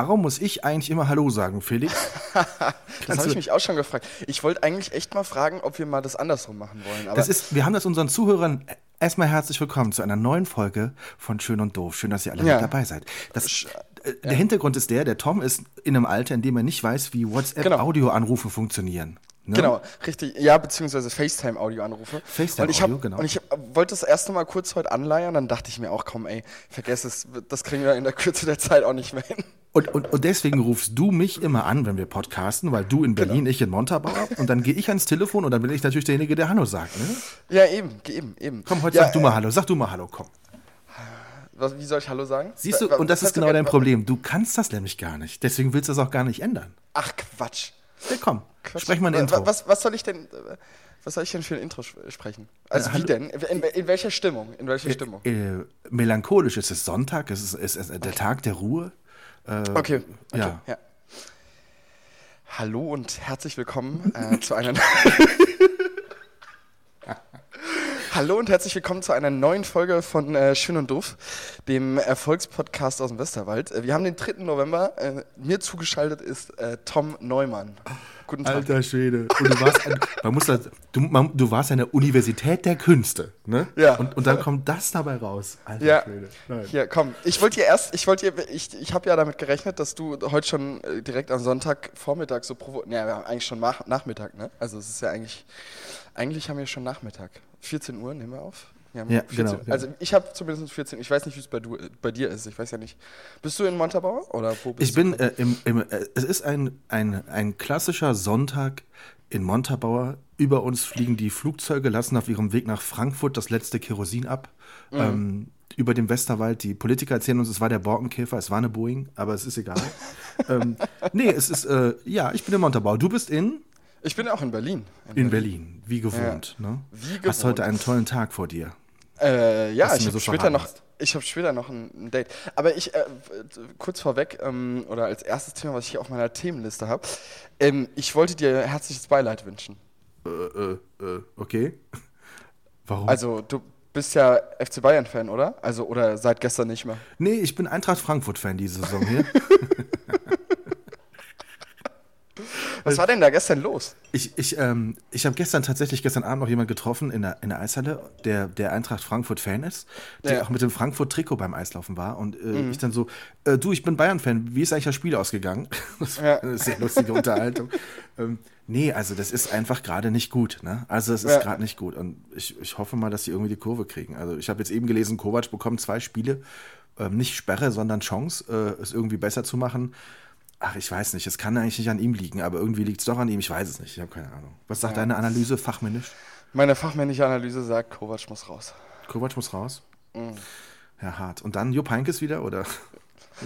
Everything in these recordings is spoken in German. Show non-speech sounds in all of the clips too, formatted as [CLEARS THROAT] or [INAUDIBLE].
Warum muss ich eigentlich immer Hallo sagen, Felix? [LAUGHS] das habe ich mich auch schon gefragt. Ich wollte eigentlich echt mal fragen, ob wir mal das andersrum machen wollen. das ist, wir haben das unseren Zuhörern erstmal herzlich willkommen zu einer neuen Folge von Schön und Doof. Schön, dass ihr alle ja. mit dabei seid. Das, äh, der ja. Hintergrund ist der, der Tom ist in einem Alter, in dem er nicht weiß, wie WhatsApp-Audioanrufe genau. funktionieren. Ne? Genau, richtig. Ja, beziehungsweise FaceTime-Audio-Anrufe. FaceTime-Audio, genau. Und ich wollte das erste Mal kurz heute anleiern, dann dachte ich mir auch, komm, ey, vergess es, das kriegen wir in der Kürze der Zeit auch nicht mehr hin. Und, und, und deswegen rufst du mich immer an, wenn wir podcasten, weil du in Berlin, genau. ich in Montabaur. Und dann gehe ich ans Telefon und dann bin ich natürlich derjenige, der Hallo sagt. Ne? Ja, eben, eben, eben. Komm, heute ja, sag du mal Hallo, sag du mal Hallo, komm. Was, wie soll ich Hallo sagen? Siehst du, und das ist genau dein Problem. Du kannst das nämlich gar nicht. Deswegen willst du das auch gar nicht ändern. Ach, Quatsch. Ja, komm, Quatsch. sprech mal ein Intro. Was, was soll ich denn... Was soll ich denn für ein Intro sprechen? Also äh, wie denn? In, in, welcher Stimmung? In welcher Stimmung? Äh, äh, melancholisch. Es ist Sonntag, es ist, es ist der Tag der Ruhe. Äh, okay. okay. Ja. ja. Hallo und herzlich willkommen äh, [LAUGHS] zu einer. [LAUGHS] Hallo und herzlich willkommen zu einer neuen Folge von äh, Schön und Doof, dem Erfolgspodcast aus dem Westerwald. Äh, wir haben den 3. November. Äh, mir zugeschaltet ist äh, Tom Neumann. Guten Tag. Alter Schwede. Und du warst, an, [LAUGHS] man muss das, du, man, du warst an der Universität der Künste, ne? Ja. Und, und dann kommt das dabei raus. Alter ja. Schwede. Nein. Hier, komm. Ich wollte dir erst, ich wollte dir, ich, ich habe ja damit gerechnet, dass du heute schon äh, direkt am Sonntag Vormittag so provo, ja, wir haben eigentlich schon Nachmittag, ne? Also es ist ja eigentlich, eigentlich haben wir schon Nachmittag. 14 Uhr nehmen wir auf. Ja, ja genau. Also ich habe zumindest 14. Ich weiß nicht, wie es bei, bei, dir ist. Ich weiß ja nicht. Bist du in Montabaur oder wo bist ich du? Ich bin äh, im, im äh, es ist ein, ein, ein klassischer Sonntag in Montabaur. Über uns fliegen die Flugzeuge, lassen auf ihrem Weg nach Frankfurt das letzte Kerosin ab. Mhm. Ähm, über dem Westerwald. Die Politiker erzählen uns, es war der Borkenkäfer, es war eine Boeing, aber es ist egal. [LAUGHS] ähm, nee, es ist, äh, ja, ich bin in Montabaur. Du bist in? Ich bin auch in Berlin. In, in Berlin. Berlin. wie gewohnt. Ja. Ne? Wie gewohnt. Hast heute einen tollen Tag vor dir. Äh, ja, ich habe so später noch, ich habe später noch ein, ein, Date. Aber ich, äh, kurz vorweg, ähm, oder als erstes Thema, was ich hier auf meiner Themenliste habe, ähm, ich wollte dir herzliches Beileid wünschen. Äh, äh, äh, okay. [LAUGHS] Warum? Also, du bist ja FC Bayern-Fan, oder? Also, oder seit gestern nicht mehr? Nee, ich bin Eintracht Frankfurt-Fan diese Saison hier. [LAUGHS] Was war denn da gestern los? Ich, ich, ähm, ich habe gestern tatsächlich gestern Abend noch jemanden getroffen in der, in der Eishalle, der der Eintracht Frankfurt-Fan ist, der ja. auch mit dem Frankfurt-Trikot beim Eislaufen war. Und äh, mhm. ich dann so, äh, du, ich bin Bayern-Fan, wie ist eigentlich das Spiel ausgegangen? [LAUGHS] Das war ja. eine sehr lustige Unterhaltung. ähm, nee, also das ist einfach gerade nicht gut. Ne? Also es ist ja. gerade nicht gut. Und ich, ich hoffe mal, dass sie irgendwie die Kurve kriegen. Also ich habe jetzt eben gelesen, Kovac bekommt zwei Spiele, ähm, nicht Sperre, sondern Chance, äh, es irgendwie besser zu machen. Ach, ich weiß nicht. Es kann eigentlich nicht an ihm liegen, aber irgendwie liegt es doch an ihm. Ich weiß es nicht. Ich habe keine Ahnung. Was sagt ja. deine Analyse fachmännisch? Meine fachmännische Analyse sagt, Kovac muss raus. Kovac muss raus? Mhm. Ja, hart. Und dann Jupp Heynckes wieder, oder?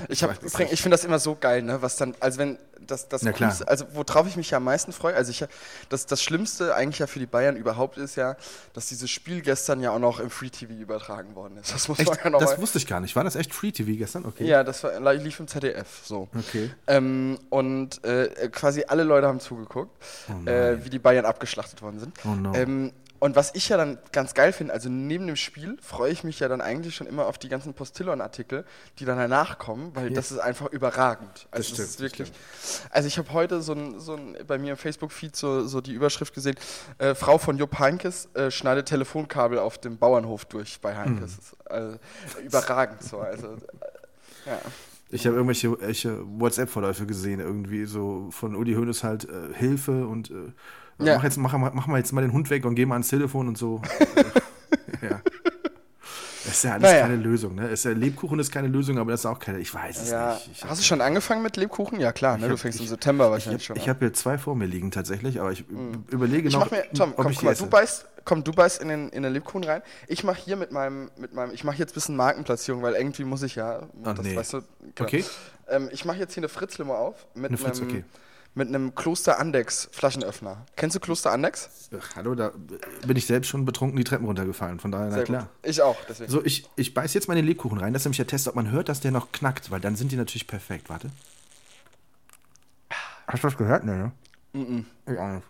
Ich, ich finde das immer so geil, ne? Was dann, also wenn das, das Coolste, also worauf ich mich ja am meisten freue, also ich, das, das Schlimmste eigentlich ja für die Bayern überhaupt ist ja, dass dieses Spiel gestern ja auch noch im Free TV übertragen worden ist. Das muss echt? man ja noch Das wusste ich gar nicht. War das echt Free TV gestern? Okay. Ja, das war, lief im ZDF so. Okay. Ähm, und äh, quasi alle Leute haben zugeguckt, oh äh, wie die Bayern abgeschlachtet worden sind. Oh no. Ähm, und was ich ja dann ganz geil finde, also neben dem Spiel freue ich mich ja dann eigentlich schon immer auf die ganzen Postillon-Artikel, die dann danach kommen, weil ja. das ist einfach überragend. Also das, das ist wirklich. Also ich habe heute so ein, so ein, bei mir im Facebook-Feed so, so die Überschrift gesehen: äh, Frau von Jupp Heinkes äh, schneidet Telefonkabel auf dem Bauernhof durch bei Heinkes. Mhm. Also, überragend so. Also, äh, ja. Ich habe irgendwelche WhatsApp-Verläufe gesehen, irgendwie so von Uli Hoeneß halt äh, Hilfe und äh, ja. Mach, jetzt, mach, mach mal jetzt mal den Hund weg und geh mal ans Telefon und so. [LAUGHS] ja. Das ist ja alles naja. keine Lösung, ne? Ist ja, Lebkuchen ist keine Lösung, aber das ist auch keine. Ich weiß es ja. nicht. Ich Hast du schon angefangen mit Lebkuchen? Ja, klar, ne? Hab, du fängst ich, im September wahrscheinlich ich hab, schon. Ich habe hier zwei vor mir liegen tatsächlich, aber ich mhm. überlege ich noch. Mir, Tom, ob komm, ich guck mal, du beißt, komm, du beißt in den, in den Lebkuchen rein. Ich mache hier mit meinem, mit meinem, ich mache jetzt ein bisschen Markenplatzierung, weil irgendwie muss ich ja. Oh, das, nee. weißt du, genau. Okay. Ähm, ich mache jetzt hier eine Fritzlimo auf mit Eine Fritz, einem, okay. Mit einem Kloster Andex Flaschenöffner. Kennst du Kloster Andex? Ach, hallo, da bin ich selbst schon betrunken die Treppen runtergefallen. Von daher, na Sehr klar. gut. Ich auch, deswegen. So, ich, ich beiß jetzt mal in den Lebkuchen rein. Das ist nämlich der Test, ob man hört, dass der noch knackt, weil dann sind die natürlich perfekt. Warte. Hast du was gehört? Ne, ne? Ich auch nicht.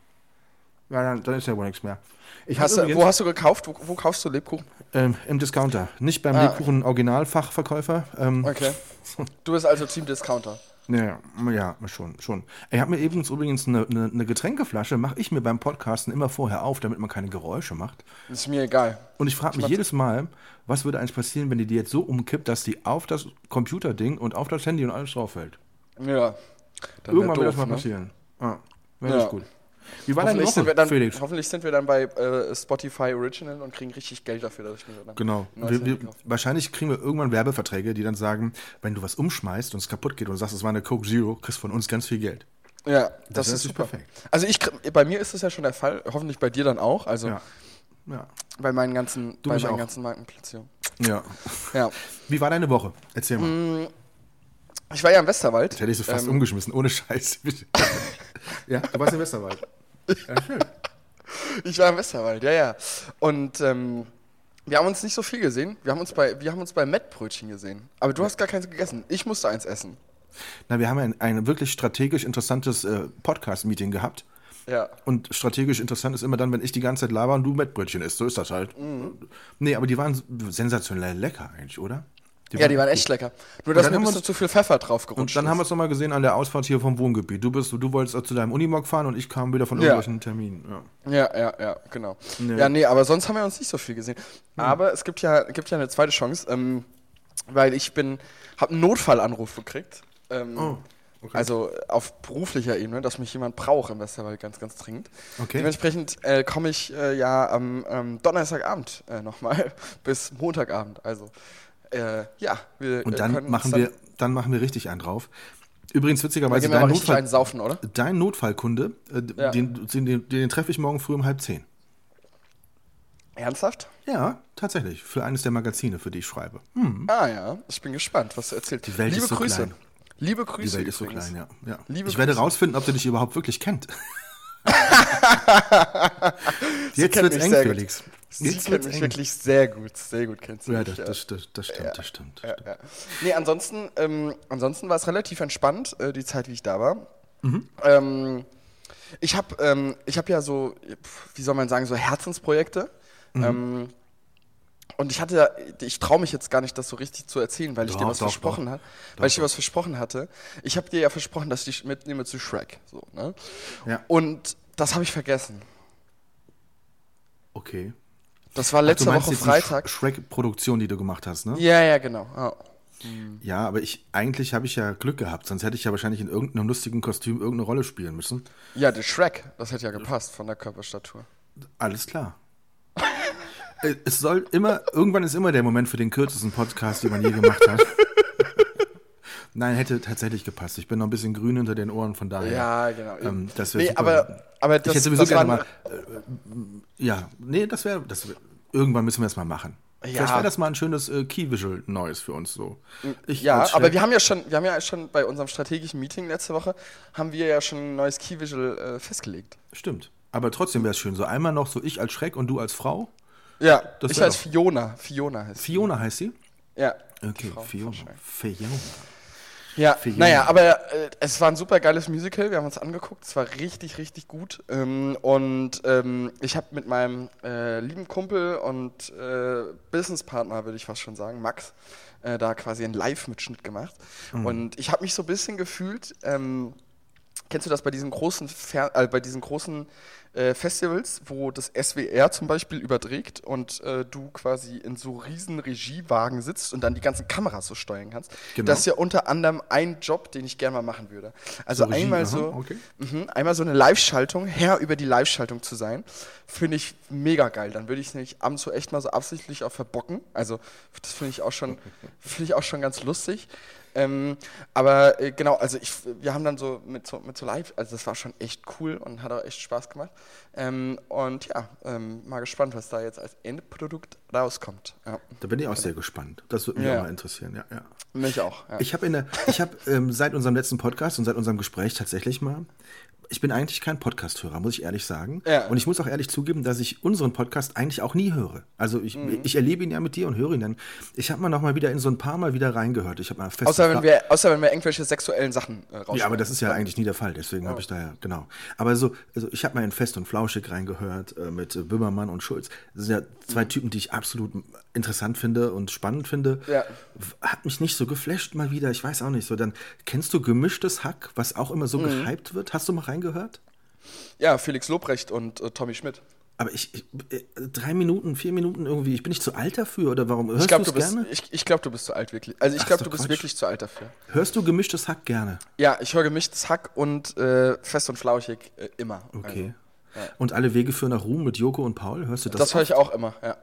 Ja, dann, dann ist ja wohl nichts mehr. Ich Hast du, wo hast du gekauft? Wo, wo kaufst du Lebkuchen? Ähm, Im Discounter. Nicht beim Ah. Lebkuchen-Originalfachverkäufer. Ähm, Okay. [LAUGHS] Du bist also Team Discounter. Ja, ja, schon, schon. Ich habe mir übrigens, übrigens eine, eine, eine Getränkeflasche, mache ich mir beim Podcasten immer vorher auf, damit man keine Geräusche macht. Ist mir egal. Und ich frage mich jedes Mal, was würde eigentlich passieren, wenn die die jetzt so umkippt, dass die auf das Computerding und auf das Handy und alles drauf fällt? Ja. Irgendwann wird das mal ne? passieren. Ah, wäre Ja. gut. Wie war deine Hoffentlich, sind Woche, wir dann, Felix? hoffentlich sind wir dann bei äh, Spotify Original und kriegen richtig Geld dafür, dass ich mir dann Genau. Wir, wir, wahrscheinlich kriegen wir irgendwann Werbeverträge, die dann sagen, wenn du was umschmeißt und es kaputt geht und sagst, es war eine Coke Zero, kriegst von uns ganz viel Geld. Ja, das, Das ist super. perfekt. Also ich, bei mir ist das ja schon der Fall, hoffentlich bei dir dann auch, also Ja. Ja. bei meinen ganzen, Du bei meinen auch. ganzen Markenplatzierungen. ja. Ja. [LAUGHS] Wie war deine Woche? Erzähl mal. Mm. Ich war ja im Westerwald. Jetzt hätte ich so fast Ähm, umgeschmissen, ohne Scheiß. [LAUGHS] ja, du warst im Westerwald. Ja, schön. Ich war im Westerwald, ja, ja. Und ähm, wir haben uns nicht so viel gesehen. Wir haben uns bei, wir haben uns bei Mettbrötchen gesehen. Aber du hast gar keins gegessen. Ich musste eins essen. Na, wir haben ein, ein wirklich strategisch interessantes äh, Podcast-Meeting gehabt. Ja. Und strategisch interessant ist immer dann, wenn ich die ganze Zeit laber und du Mettbrötchen isst. So ist das halt. Mhm. Nee, aber die waren sensationell lecker eigentlich, oder? Ja, die waren echt lecker. Nur, dass mir ein bisschen zu viel Pfeffer drauf Und gerutscht dann haben wir ist. es nochmal gesehen an der Ausfahrt hier vom Wohngebiet. Du, bist, du wolltest zu deinem Unimog fahren und ich kam wieder von Ja. irgendwelchen Terminen. Ja. Ja, ja, ja, genau. Nee. Ja, nee, aber sonst haben wir uns nicht so viel gesehen. Aber es gibt ja, gibt ja eine zweite Chance, ähm, weil ich bin, habe einen Notfallanruf gekriegt. Ähm, Oh, okay. Also auf beruflicher Ebene, dass mich jemand braucht im Westerwald ganz, ganz dringend. Okay. Dementsprechend äh, komme ich äh, ja am ähm, Donnerstagabend äh, nochmal [LAUGHS] bis Montagabend. Also äh, ja, wir Und äh, dann können machen uns wir, dann machen wir richtig einen drauf. Übrigens, dann, witzigerweise, dein, Notfall, saufen, oder? dein Notfallkunde, äh, Ja. den, den, den, den treffe ich morgen früh um halb zehn. Ernsthaft? Ja, tatsächlich. Für eines der Magazine, für die ich schreibe. Hm, Ah ja, ich bin gespannt, was du erzählst. Die Welt Liebe ist so Grüße. klein. Liebe Grüße. die Welt ist so klein, ja. ja. Ich werde Grüße. rausfinden, ob du dich überhaupt wirklich kennt. [LAUGHS] Jetzt wird's eng. Felix. Sie kennt mich wirklich sehr gut, sehr gut kennt sie Ja, mich. das, ja. das, das, das stimmt, das stimmt. Das Ja, stimmt. ja. Nee, ansonsten, ähm, ansonsten war es relativ entspannt, äh, die Zeit, wie ich da war. Mhm. Ähm, ich habe ähm, ich hab ja so, wie soll man sagen, so Herzensprojekte. Mhm. Ähm, und ich hatte, ja- ich traue mich jetzt gar nicht, das so richtig zu erzählen, weil ich Doch, dir was doch, versprochen. Doch, Weil ich dir was versprochen hatte. Ich habe dir ja versprochen, dass ich dich mitnehme zu Shrek. So, ne? Ja. Und das habe ich vergessen. Okay. Das war Ach, letzte meinst Woche Freitag. Sh- Shrek-Produktion, die du gemacht hast, ne? Ja, ja, genau. Ja. Ja, aber ich eigentlich habe ich ja Glück gehabt, sonst hätte ich ja wahrscheinlich in irgendeinem lustigen Kostüm irgendeine Rolle spielen müssen. Ja, der Shrek, das hätte ja gepasst von der Körperstatur. Alles klar. [LAUGHS] Äh, es soll immer, irgendwann ist immer der Moment für den kürzesten Podcast, den man je gemacht hat. [LAUGHS] Nein, hätte tatsächlich gepasst. Ich bin noch ein bisschen grün hinter den Ohren, von daher. Ja, genau. Ähm, das wäre nee, super. aber, aber das, ich hätte sowieso das gerne mal. Äh, ja, nee, das wäre. Das wär, irgendwann müssen wir es mal machen. Ja. Vielleicht wäre das mal ein schönes äh, Key-Visual Neues für uns so. Ich Ja, als aber wir haben ja schon, wir haben ja schon bei unserem strategischen Meeting letzte Woche, haben wir ja schon ein neues Key Visual äh, festgelegt. Stimmt. Aber trotzdem wäre es schön. So einmal noch so ich als Schreck und du als Frau. Ja, Das ich doch- Fiona. Fiona heißt sie. Fiona heißt sie? Ja. Okay, Fiona. Fiona. Ja, naja, aber äh, es war ein super geiles Musical. Wir haben uns angeguckt. Es war richtig, richtig gut. Ähm, und ähm, ich habe mit meinem äh, lieben Kumpel und äh, Businesspartner, würde ich fast schon sagen, Max, äh, da quasi einen Live-Mitschnitt gemacht. Und ich habe mich so ein bisschen gefühlt. Ähm, Kennst du das bei diesen großen, Fer äh, bei diesen großen äh, Festivals, wo das SWR zum Beispiel überträgt und äh, du quasi in so riesen Regiewagen sitzt und dann die ganzen Kameras so steuern kannst? Genau. Das ist ja unter anderem ein Job, den ich gerne mal machen würde. Also So Regie, einmal aha, so, okay. mhm, einmal so eine Live-Schaltung, Herr über die Live-Schaltung zu sein, finde ich mega geil. Dann würde ich es nämlich abends so echt mal so absichtlich auch verbocken. Also das finde ich auch schon, [LAUGHS] finde ich auch schon ganz lustig. Ähm, aber äh, genau, also ich, wir haben dann so mit, so mit so live, also das war schon echt cool und hat auch echt Spaß gemacht. Ähm, und ja, ähm, mal gespannt, was da jetzt als Endprodukt rauskommt. Ja. Da bin ich auch sehr gespannt. Das würde mich ja. auch mal interessieren, ja. ja. Mich auch. Ja. Ich habe hab, ähm, seit unserem letzten Podcast und seit unserem Gespräch tatsächlich mal ich bin eigentlich kein Podcast-Hörer, muss ich ehrlich sagen. Ja. Und ich muss auch ehrlich zugeben, dass ich unseren Podcast eigentlich auch nie höre. Also ich, mhm. ich erlebe ihn ja mit dir und höre ihn dann. Ich habe mal noch mal wieder in so ein paar Mal wieder reingehört. Ich habe mal fest außer wenn wir, außer wenn wir irgendwelche sexuellen Sachen äh, Ja, aber das ist ja eigentlich nie der Fall. Deswegen ja. habe ich da ja genau. Aber so, also ich habe mal in Fest und Flauschig reingehört äh, mit äh, Böhmermann und Schulz. Das sind ja zwei mhm. Typen, die ich absolut interessant finde und spannend finde. Ja. Hat mich nicht so geflasht mal wieder. Ich weiß auch nicht so. Dann kennst du gemischtes Hack, was auch immer so mhm. gehypt wird. Hast du mal reingehört? Ja, Felix Lobrecht und äh, Tommy Schmidt. Aber ich, ich, äh, drei Minuten, vier Minuten irgendwie, ich bin nicht zu alt dafür oder warum hörst du es gerne? Ich, ich glaube, du bist zu alt wirklich. Also ich glaube, du bist wirklich zu alt dafür. Hörst du gemischtes Hack gerne? Ja, ich höre gemischtes Hack und äh, fest und flauschig äh, immer. Okay. Also, ja. Und alle Wege führen nach Ruhm mit Joko und Paul, hörst du das? Das höre ich auch immer, ja.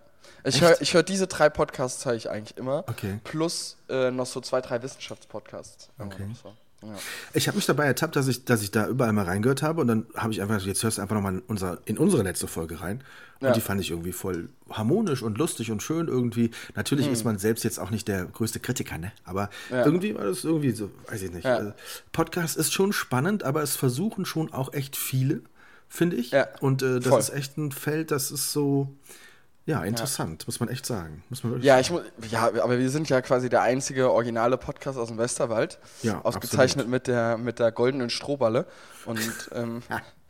Ich höre hör diese drei Podcasts höre ich eigentlich immer. Okay. Plus äh, noch so zwei, drei Wissenschaftspodcasts. Okay. So. Ja. Ich habe mich dabei ertappt, dass ich, dass ich da überall mal reingehört habe und dann habe ich einfach, jetzt hörst du einfach nochmal in, unser, in unsere letzte Folge rein. Und ja. die fand ich irgendwie voll harmonisch und lustig und schön irgendwie. Natürlich hm. ist man selbst jetzt auch nicht der größte Kritiker, ne? Aber ja. irgendwie war das irgendwie so, weiß ich nicht. Also Podcast ist schon spannend, aber es versuchen schon auch echt viele, finde ich. Und äh, das voll. ist echt ein Feld, das ist so ja, interessant, ja. muss man echt sagen. Muss man ja, ich ja, aber wir sind ja quasi der einzige originale Podcast aus dem Westerwald. Ja, ausgezeichnet mit der, mit der goldenen Strohballe. Und ähm, [LAUGHS]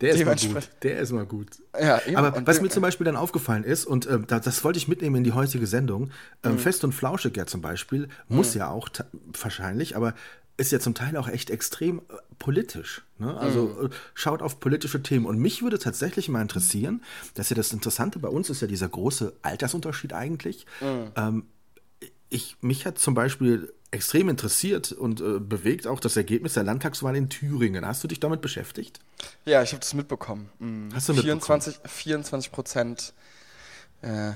Der ist mal gut. Der ist mal gut. Ja, eben. Aber und was mir zum Beispiel dann aufgefallen ist, und äh, das, das, wollte ich mitnehmen in die heutige Sendung, ähm, mhm. Fest und Flauschig ja zum Beispiel, muss mhm. ja auch wahrscheinlich, aber ist ja zum Teil auch echt extrem äh, politisch. Ne? Also mhm. Äh, schaut auf politische Themen. Und mich würde tatsächlich mal interessieren, dass ja das Interessante bei uns ist ja dieser große Altersunterschied eigentlich. Mhm. Ähm, ich, mich hat zum Beispiel extrem interessiert und äh, bewegt auch das Ergebnis der Landtagswahl in Thüringen. Hast du dich damit beschäftigt? Ja, ich habe das mitbekommen. Mhm. Hast du 24, mitbekommen? 24 Prozent äh,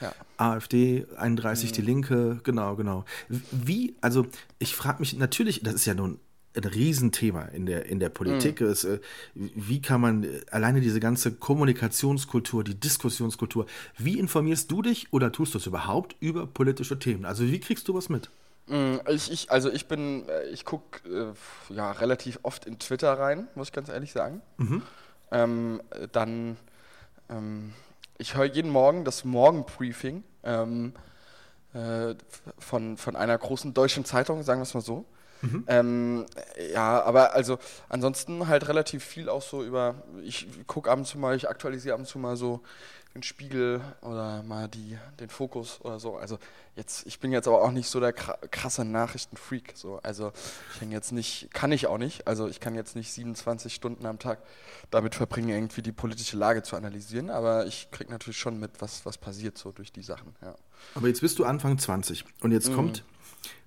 ja. AfD, 31 mhm. die Linke, genau, genau. Wie, also ich frage mich natürlich, das ist ja nun ein Riesenthema in der, in der Politik. Mhm. Es, äh, wie kann man äh, alleine diese ganze Kommunikationskultur, die Diskussionskultur, wie informierst du dich oder tust du es überhaupt über politische Themen? Also wie kriegst du was mit? Mhm, ich, ich, also ich bin, äh, ich gucke äh, ja relativ oft in Twitter rein, muss ich ganz ehrlich sagen. Mhm. Ähm, dann ähm, ich höre jeden Morgen das Morgenbriefing ähm, äh, von, von einer großen deutschen Zeitung, sagen wir es mal so. Mhm. Ähm, ja, aber also ansonsten halt relativ viel auch so über, ich gucke ab und zu mal, ich aktualisiere ab und zu mal so den Spiegel oder mal die, den Fokus oder so. Also jetzt, ich bin jetzt aber auch nicht so der krasse Nachrichtenfreak. So. Also ich hänge jetzt nicht, kann ich auch nicht. Also ich kann jetzt nicht 27 Stunden am Tag damit verbringen, irgendwie die politische Lage zu analysieren, aber ich kriege natürlich schon mit, was, was passiert so durch die Sachen. Ja. Aber jetzt bist du Anfang 20 und jetzt mhm. kommt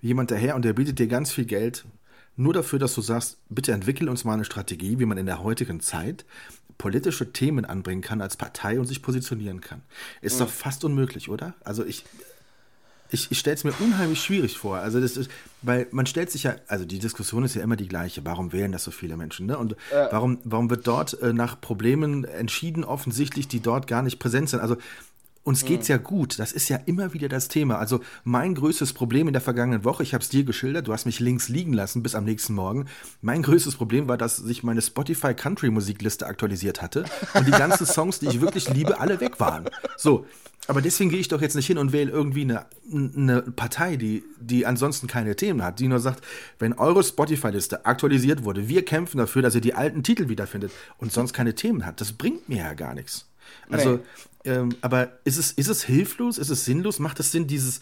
jemand daher und der bietet dir ganz viel Geld, nur dafür, dass du sagst, bitte entwickel uns mal eine Strategie, wie man in der heutigen Zeit politische Themen anbringen kann als Partei und sich positionieren kann. Ist mhm. doch fast unmöglich, oder? Also ich, ich, ich stelle es mir unheimlich schwierig vor. Also das ist, weil man stellt sich ja, also die Diskussion ist ja immer die gleiche. Warum wählen das so viele Menschen? Ne? Und ja. warum, warum wird dort äh, nach Problemen entschieden, offensichtlich, die dort gar nicht präsent sind? Also uns geht's mhm. ja gut. Das ist ja immer wieder das Thema. Also mein größtes Problem in der vergangenen Woche, ich habe es dir geschildert, du hast mich links liegen lassen bis am nächsten Morgen. Mein größtes Problem war, dass sich meine Spotify Country Musikliste aktualisiert hatte und die ganzen Songs, die ich wirklich liebe, alle weg waren. So, aber deswegen gehe ich doch jetzt nicht hin und wähle irgendwie eine, eine Partei, die, die ansonsten keine Themen hat, die nur sagt, wenn eure Spotify-Liste aktualisiert wurde, wir kämpfen dafür, dass ihr die alten Titel wiederfindet und sonst keine Themen hat. Das bringt mir ja gar nichts. Also, nee. Ähm, aber ist es, ist es hilflos? Ist es sinnlos? Macht es Sinn, dieses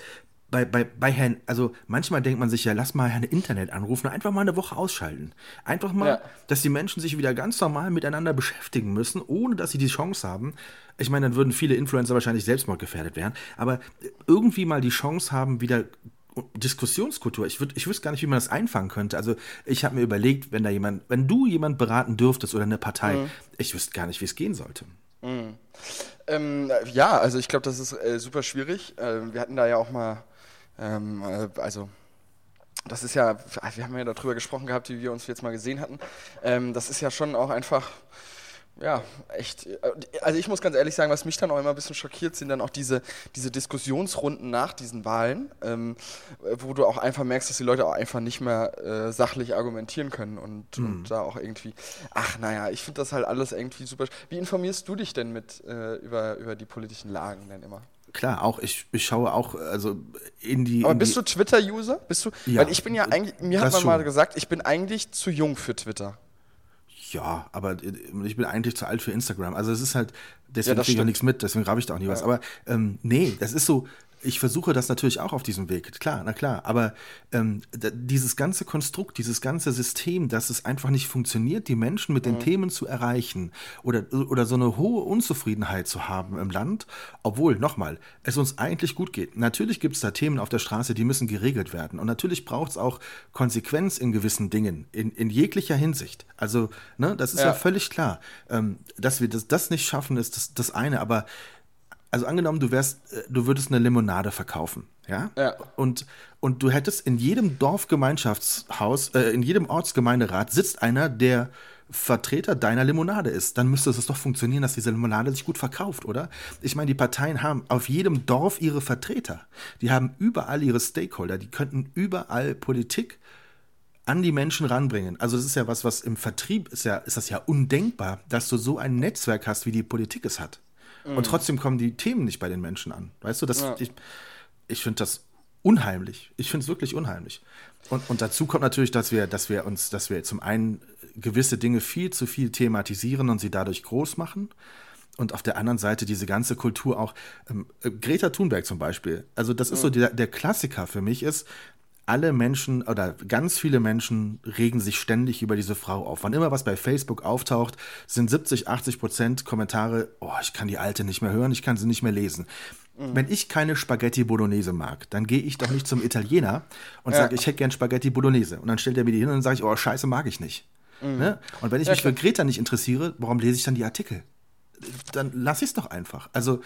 bei, bei, bei Herrn, also manchmal denkt man sich ja, lass mal Herrn Internet anrufen, einfach mal eine Woche ausschalten. Einfach mal, ja. dass die Menschen sich wieder ganz normal miteinander beschäftigen müssen, ohne dass sie die Chance haben. Ich meine, dann würden viele Influencer wahrscheinlich selbstmordgefährdet werden, aber irgendwie mal die Chance haben, wieder Diskussionskultur. Ich, würd, ich wüsste gar nicht, wie man das einfangen könnte. Also ich habe mir überlegt, wenn da jemand, wenn du jemand beraten dürftest oder eine Partei, mhm. ich wüsste gar nicht, wie es gehen sollte. Mhm. Ähm, ja, also ich glaube, das ist äh, super schwierig. Äh, wir hatten da ja auch mal, ähm, äh, also das ist ja, wir haben ja darüber gesprochen gehabt, wie wir uns jetzt mal gesehen hatten. Ähm, das ist ja schon auch einfach ja, echt. Also ich muss ganz ehrlich sagen, was mich dann auch immer ein bisschen schockiert, sind dann auch diese, diese Diskussionsrunden nach diesen Wahlen, ähm, wo du auch einfach merkst, dass die Leute auch einfach nicht mehr äh, sachlich argumentieren können und, mhm. und, da auch irgendwie, ach naja, ich finde das halt alles irgendwie super. Wie informierst du dich denn mit äh, über, über die politischen Lagen denn immer? Klar, auch ich, ich schaue auch also in die. Aber in bist die, du Twitter-User? Bist du? Ja, weil ich bin ja eigentlich, mir hat man schon. mal gesagt, ich bin eigentlich zu jung für Twitter. Ja, aber ich bin eigentlich zu alt für Instagram. Also es ist halt, deswegen ja, kriege ich auch nichts mit, deswegen grabe ich da auch nie ja. was. Aber ähm, nee, das ist so, ich versuche das natürlich auch auf diesem Weg, klar, na klar, aber ähm, dieses ganze Konstrukt, dieses ganze System, dass es einfach nicht funktioniert, die Menschen mit den mhm. Themen zu erreichen oder, oder so eine hohe Unzufriedenheit zu haben im Land, obwohl, nochmal, es uns eigentlich gut geht. Natürlich gibt es da Themen auf der Straße, die müssen geregelt werden und natürlich braucht es auch Konsequenz in gewissen Dingen, in, in jeglicher Hinsicht. Also, ne, das ist ja, ja völlig klar. Ähm, dass wir das, das nicht schaffen, ist das, das eine, aber also angenommen, du wärst, äh, du würdest eine Limonade verkaufen, ja? ja. Und, und du hättest in jedem Dorfgemeinschaftshaus, äh, in jedem Ortsgemeinderat sitzt einer, der Vertreter deiner Limonade ist. Dann müsste es doch funktionieren, dass diese Limonade sich gut verkauft, oder? Ich meine, die Parteien haben auf jedem Dorf ihre Vertreter. Die haben überall ihre Stakeholder. Die könnten überall Politik an die Menschen ranbringen. Also das ist ja was, was im Vertrieb ist ja, ist das ja undenkbar, dass du so ein Netzwerk hast, wie die Politik es hat. Mhm. Und trotzdem kommen die Themen nicht bei den Menschen an. Weißt du, das, ja. ich, ich finde das unheimlich. Ich finde es wirklich unheimlich. Und, und dazu kommt natürlich, dass wir, dass wir uns, dass wir zum einen gewisse Dinge viel zu viel thematisieren und sie dadurch groß machen. Und auf der anderen Seite diese ganze Kultur auch. Ähm, äh, Greta Thunberg zum Beispiel. Also, das ist so der, der Klassiker für mich ist, alle Menschen oder ganz viele Menschen regen sich ständig über diese Frau auf. Wann immer was bei Facebook auftaucht, sind 70, 80 Prozent Kommentare, oh, ich kann die alte nicht mehr hören, ich kann sie nicht mehr lesen. Mhm. Wenn ich keine Spaghetti Bolognese mag, dann gehe ich doch nicht zum Italiener und ja. sage, ich hätte gern Spaghetti Bolognese. Und dann stellt er mir die hin und dann sage ich, oh, scheiße, mag ich nicht. Mhm. Ne? Und wenn ich mich klar. für Greta nicht interessiere, warum lese ich dann die Artikel? Dann lass ich es doch einfach. Also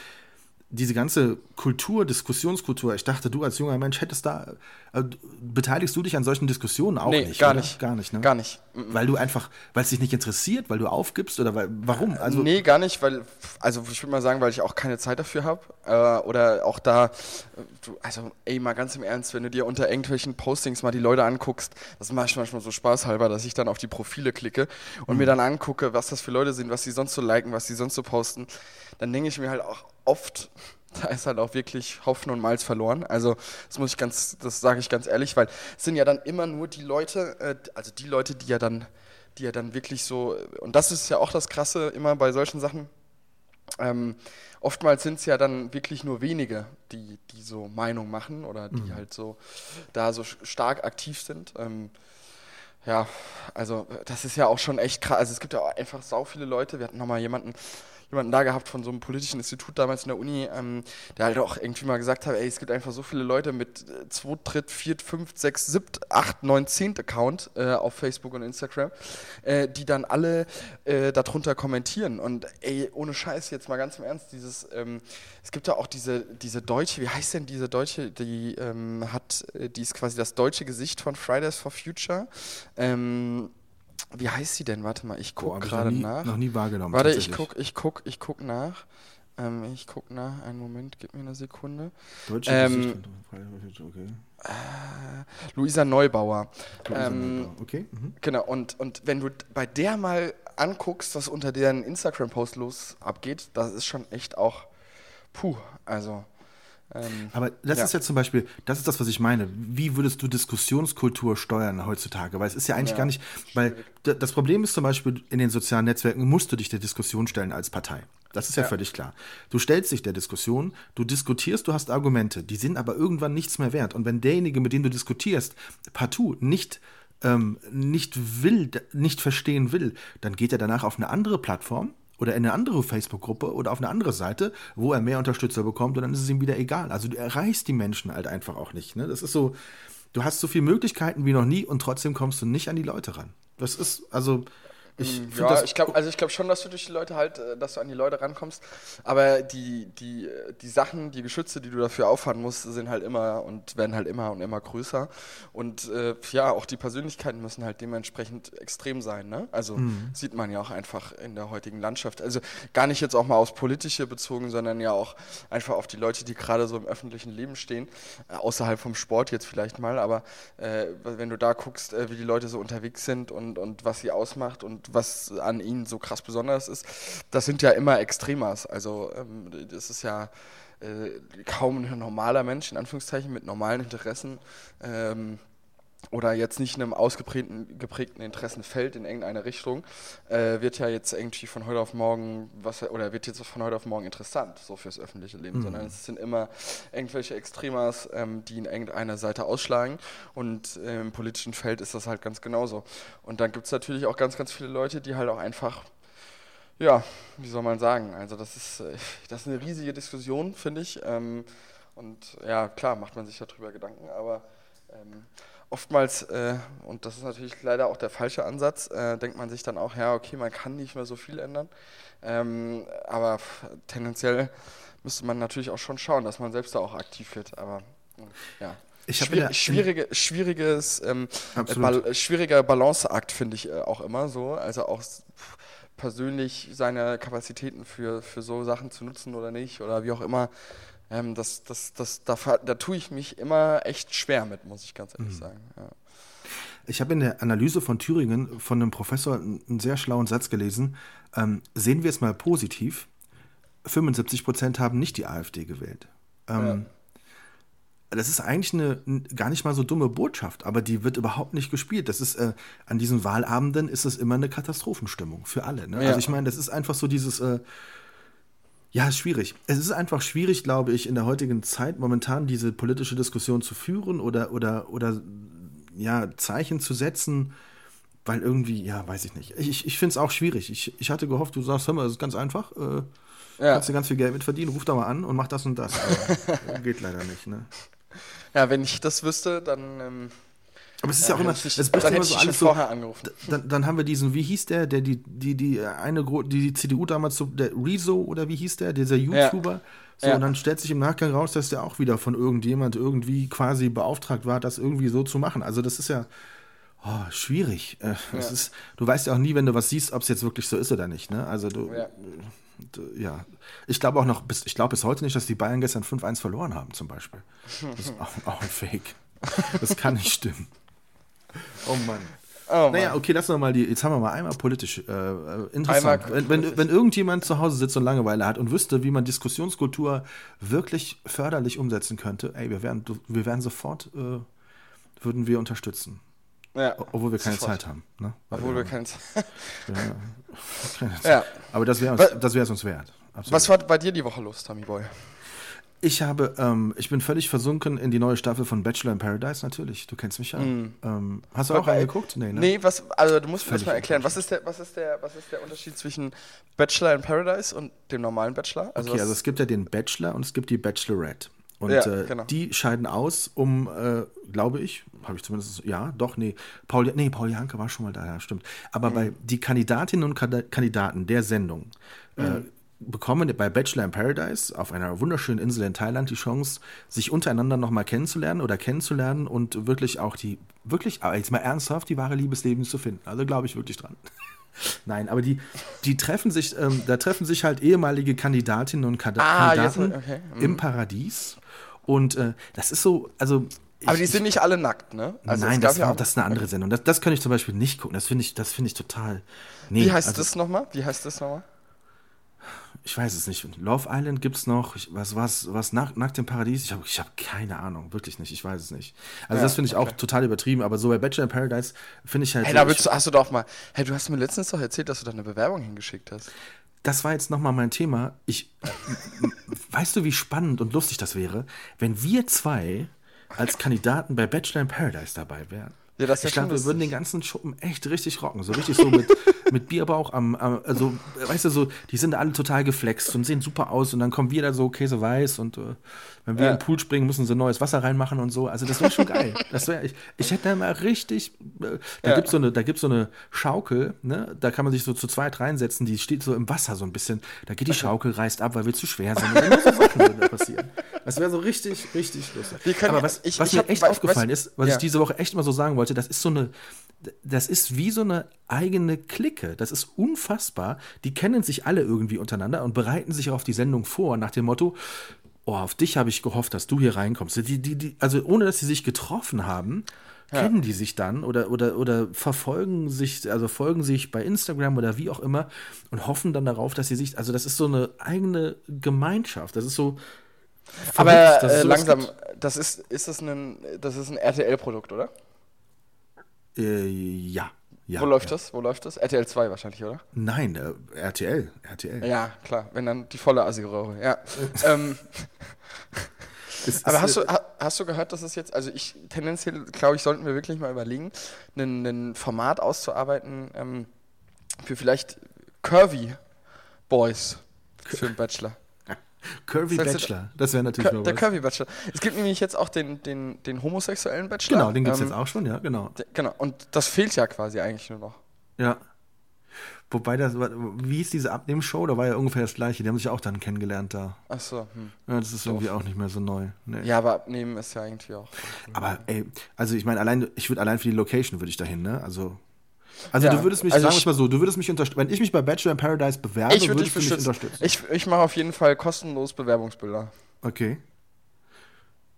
diese ganze Kultur, Diskussionskultur, ich dachte, du als junger Mensch hättest da, äh, beteiligst du dich an solchen Diskussionen auch nee, nicht? Gar oder? nicht. Gar nicht, ne? Gar nicht. Weil du einfach, weil es dich nicht interessiert, weil du aufgibst oder weil, warum? Also, nee, gar nicht, weil, also ich würde mal sagen, weil ich auch keine Zeit dafür habe. Äh, oder auch da, du, also ey, mal ganz im Ernst, wenn du dir unter irgendwelchen Postings mal die Leute anguckst, das mache ich manchmal so spaßhalber, dass ich dann auf die Profile klicke und mhm. mir dann angucke, was das für Leute sind, was sie sonst so liken, was sie sonst so posten, dann denke ich mir halt auch oft, da ist halt auch wirklich Haufen und Malz verloren. Also das muss ich ganz, das sage ich ganz ehrlich, weil es sind ja dann immer nur die Leute, äh, also die Leute, die ja dann, die ja dann wirklich so, und das ist ja auch das Krasse immer bei solchen Sachen. Ähm, oftmals sind es ja dann wirklich nur wenige, die, die so Meinung machen oder die mhm. halt so da so stark aktiv sind. Ähm, ja, also das ist ja auch schon echt krass. Also es gibt ja auch einfach sau viele Leute. Wir hatten nochmal jemanden, jemanden da gehabt von so einem politischen Institut damals in der Uni, ähm, der halt auch irgendwie mal gesagt hat, ey, es gibt einfach so viele Leute mit 2, 3, 4, 5, 6, 7, 8, 9, 10 Account äh, auf Facebook und Instagram, äh, die dann alle äh, darunter kommentieren. Und ey, ohne Scheiß, jetzt mal ganz im Ernst, dieses, ähm, es gibt ja auch diese, diese deutsche, wie heißt denn diese deutsche, die ähm, hat, äh, die ist quasi das deutsche Gesicht von Fridays for Future. Ähm, wie heißt sie denn? Warte mal, ich gucke gerade nach. Noch nie wahrgenommen. Warte, ich gucke ich guck, ich guck nach. Ähm, ich gucke nach. Einen Moment, gib mir eine Sekunde. Deutsche ähm, okay. Äh, Luisa Neubauer. Luisa ähm, Neubauer. Okay. Mhm. Genau, und, und wenn du bei der mal anguckst, was unter deren Instagram-Post los abgeht, das ist schon echt auch puh, also ähm, Aber das ja. ist ja zum Beispiel, das ist das, was ich meine. Wie würdest du Diskussionskultur steuern heutzutage? Weil es ist ja eigentlich ja. gar nicht, weil das Problem ist zum Beispiel, in den sozialen Netzwerken musst du dich der Diskussion stellen als Partei. Das ist ja, ja, völlig klar. Du stellst dich der Diskussion, du diskutierst, du hast Argumente, die sind aber irgendwann nichts mehr wert. Und wenn derjenige, mit dem du diskutierst, partout nicht ähm, nicht will, nicht verstehen will, dann geht er danach auf eine andere Plattform oder in eine andere Facebook-Gruppe oder auf eine andere Seite, wo er mehr Unterstützer bekommt und dann ist es ihm wieder egal. Also du erreichst die Menschen halt einfach auch nicht. Ne? Das ist so, du hast so viele Möglichkeiten wie noch nie und trotzdem kommst du nicht an die Leute ran. Das ist, also. Ich mm, ja, ich glaube, also ich glaube schon, dass du durch die Leute halt, äh, dass du an die Leute rankommst. Aber die, die, die Sachen, die Geschütze, die du dafür auffahren musst, sind halt immer und werden halt immer und immer größer. Und äh, ja, auch die Persönlichkeiten müssen halt dementsprechend extrem sein. Ne? Also mhm. sieht man ja auch einfach in der heutigen Landschaft. Also gar nicht jetzt auch mal aufs Politische bezogen, sondern ja auch einfach auf die Leute, die gerade so im öffentlichen Leben stehen, äh, außerhalb vom Sport jetzt vielleicht mal. Aber äh, wenn du da guckst, äh, wie die Leute so unterwegs sind und, und was sie ausmacht und was an ihnen so krass besonders ist, das sind ja immer Extremas. Also ähm, das ist ja äh, kaum ein normaler Mensch, in Anführungszeichen, mit normalen Interessen. Ähm, oder jetzt nicht in einem ausgeprägten geprägten Interessenfeld in irgendeine Richtung, äh, wird ja jetzt irgendwie von heute auf morgen, was oder wird jetzt von heute auf morgen interessant, so fürs öffentliche Leben, mhm. sondern es sind immer irgendwelche Extremas, ähm, die in irgendeiner Seite ausschlagen und äh, im politischen Feld ist das halt ganz genauso. Und dann gibt es natürlich auch ganz, ganz viele Leute, die halt auch einfach ja, wie soll man sagen? Also das ist, äh, [LAUGHS] das ist eine riesige Diskussion, finde ich. Ähm, und ja, klar, macht man sich darüber Gedanken, aber ähm, oftmals, äh, und das ist natürlich leider auch der falsche Ansatz, äh, denkt man sich dann auch, ja, okay, man kann nicht mehr so viel ändern. Ähm, aber tendenziell müsste man natürlich auch schon schauen, dass man selbst da auch aktiv wird. Aber ja. Schwier schwierige, schwieriges, ähm, Bal schwieriger Balanceakt finde ich äh, auch immer so. Also auch persönlich seine Kapazitäten für, für so Sachen zu nutzen oder nicht oder wie auch immer. Ähm, das, das, das, da, da tue ich mich immer echt schwer mit, muss ich ganz ehrlich mhm. sagen. Ja. Ich habe in der Analyse von Thüringen von einem Professor einen sehr schlauen Satz gelesen. Ähm, sehen wir es mal positiv. 75 Prozent haben nicht die AfD gewählt. Ähm, ja. Das ist eigentlich eine gar nicht mal so dumme Botschaft, aber die wird überhaupt nicht gespielt. Das ist äh, an diesen Wahlabenden ist es immer eine Katastrophenstimmung für alle. Ne? Ja. Also ich meine, das ist einfach so dieses äh, ja, ist schwierig. Es ist einfach schwierig, glaube ich, in der heutigen Zeit momentan diese politische Diskussion zu führen oder, oder, oder ja, Zeichen zu setzen, weil irgendwie, ja, weiß ich nicht. Ich, ich finde es auch schwierig. Ich, ich hatte gehofft, du sagst, hör mal, das ist ganz einfach. Äh, ja. Kannst du ganz viel Geld mit verdienen, ruf da mal an und mach das und das. Aber [LAUGHS] geht leider nicht, ne? Ja, wenn ich das wüsste, dann. Ähm aber es ist ja, ja auch immer, es ist immer so alles so, angerufen. Dann, dann, haben wir diesen, wie hieß der, der die, die, die eine, die, die CDU damals so, der Rezo oder wie hieß der, dieser YouTuber. Ja. So, ja. und dann stellt sich im Nachgang raus, dass der auch wieder von irgendjemand irgendwie quasi beauftragt war, das irgendwie so zu machen. Also das ist ja oh, schwierig. Äh, ist, du weißt ja auch nie, wenn du was siehst, ob es jetzt wirklich so ist oder nicht. Ne? Also du, ja. du, ja. Ich glaube auch noch, bis, ich glaube bis heute nicht, dass die Bayern gestern 5-1 verloren haben, zum Beispiel. Das ist [LAUGHS] auch, auch ein Fake. Das kann nicht stimmen. [LAUGHS] Oh Mann. Oh naja, okay, lass noch mal die. Jetzt haben wir mal einmal politisch äh, äh interessant. Einmal wenn, wenn, wenn, irgendjemand zu Hause sitzt und Langeweile hat und wüsste, wie man Diskussionskultur wirklich förderlich umsetzen könnte, ey, wir wären, wir wären sofort, äh, würden wir unterstützen. Ja. Obwohl wir keine sofort. Zeit haben. Ne? Obwohl wir keine Zeit [LAUGHS] ja, ja. Aber das wäre es uns wert. Absolut. Was war bei dir die Woche los, Tommy Boy? Ich habe, ähm, ich bin völlig versunken in die neue Staffel von Bachelor in Paradise, natürlich. Du kennst mich ja. Mm. Ähm, hast du auch reingeguckt? Nee, ne? Nee, was, also du musst mir das mal erklären. Was ist, der, was, ist der, was ist der Unterschied zwischen Bachelor in Paradise und dem normalen Bachelor? Also okay, also es gibt ja den Bachelor und es gibt die Bachelorette. Und ja, äh, genau. die scheiden aus, um, äh, glaube ich, habe ich zumindest, ja, doch, nee, Paul, nee, Paul Janke war schon mal da, ja, stimmt. Aber mhm. bei die Kandidatinnen und Kandidaten der Sendung äh, mhm. äh, bekommen bei Bachelor in Paradise auf einer wunderschönen Insel in Thailand die Chance, sich untereinander nochmal kennenzulernen oder kennenzulernen und wirklich auch die, wirklich, jetzt mal ernsthaft, die wahre Liebesleben zu finden. Also glaube ich wirklich dran. [LAUGHS] Nein, aber die, die treffen sich, ähm, da treffen sich halt ehemalige Kandidatinnen und Kad ah, Kandidaten okay. mhm. im Paradies. Und äh, das ist so, also aber die sind nicht alle nackt, ne? Also nein, das, ja das, ist eine andere Sendung. Das, das kann ich zum Beispiel nicht gucken. Das finde ich, find ich total. Nee, Wie heißt also, das nochmal? Wie heißt das nochmal? Ich weiß es nicht. Love Island gibt es noch. Ich, was was was nach, nach dem Paradies? Ich habe ich hab keine Ahnung, wirklich nicht. Ich weiß es nicht. Also ja, das finde ich okay. auch total übertrieben. Aber so bei Bachelor in Paradise finde ich halt. Hey, da willst du, hast du doch mal. Hey, du hast mir letztens doch erzählt, dass du da eine Bewerbung hingeschickt hast. Das war jetzt nochmal mein Thema. Ich, [LAUGHS] weißt du, wie spannend und lustig das wäre, wenn wir zwei als Kandidaten bei Bachelor in Paradise dabei wären? Ja, das ich glaube, wir würden den ganzen Schuppen echt richtig rocken. So richtig so mit, [LAUGHS] mit Bierbauch am, am, also, weißt du, so, die sind alle total geflext und sehen super aus und dann kommen wir da so Käseweiß und äh, wenn wir ja. in den Pool springen, müssen sie neues Wasser reinmachen und so. Also das wäre schon geil. Das wär, ich, ich hätte da mal richtig, äh, da ja. gibt es so, eine, so eine Schaukel, ne? da kann man sich so zu zweit reinsetzen, die steht so im Wasser so ein bisschen. Da geht die Schaukel, reißt ab, weil wir zu schwer sind. Und dann so Sachen da passieren. Das wäre so richtig, richtig lustig. Aber was, ich, was ich mir hab, echt aufgefallen was, ist, was ja. ich diese Woche echt mal so sagen wollte, das ist so eine, das ist wie so eine eigene Clique. Das ist unfassbar. Die kennen sich alle irgendwie untereinander und bereiten sich auf die Sendung vor nach dem Motto, oh, auf dich habe ich gehofft, dass du hier reinkommst. Die, die, die, also ohne dass sie sich getroffen haben, ja. kennen die sich dann oder, oder, oder verfolgen sich, also folgen sich bei Instagram oder wie auch immer und hoffen dann darauf, dass sie sich, also das ist so eine eigene Gemeinschaft. Das ist so. Aber äh, langsam, das ist, ist das ein, das ist ein RTL-Produkt, oder? Äh, ja. Ja, Wo läuft ja. das? Wo läuft das? RTL 2 wahrscheinlich, oder? Nein, äh, RTL. RTL. Ja, klar, wenn dann die volle Assi-Röhre. Ja. [LAUGHS] ähm, [LAUGHS] aber hast du, hast du gehört, dass es jetzt, also ich tendenziell, glaube ich, sollten wir wirklich mal überlegen, ein Format auszuarbeiten ähm, für vielleicht Curvy Boys für den Bachelor. Curvy heißt, Bachelor, das wäre natürlich Cur Der Curvy Bachelor. Es gibt nämlich jetzt auch den, den, den homosexuellen Bachelor. Genau, den gibt es ähm, jetzt auch schon, ja, genau. Genau, und das fehlt ja quasi eigentlich nur noch. Ja. Wobei das, wie hieß diese Abnehmenshow? Da war ja ungefähr das gleiche. Die haben sich auch dann kennengelernt da. Ach so. Hm. Ja, das ist irgendwie auch nicht mehr so neu. Nee. Ja, aber Abnehmen ist ja irgendwie auch. Aber ey, also ich meine, allein, ich würde allein für die Location würde ich dahin, ne? Also also ja, du würdest mich, also sagen wir mal so, du würdest mich unterstützen. Wenn ich mich bei Bachelor in Paradise bewerbe, ich würdest du mich unterstützen. Ich, ich mache auf jeden Fall kostenlos Bewerbungsbilder. Okay.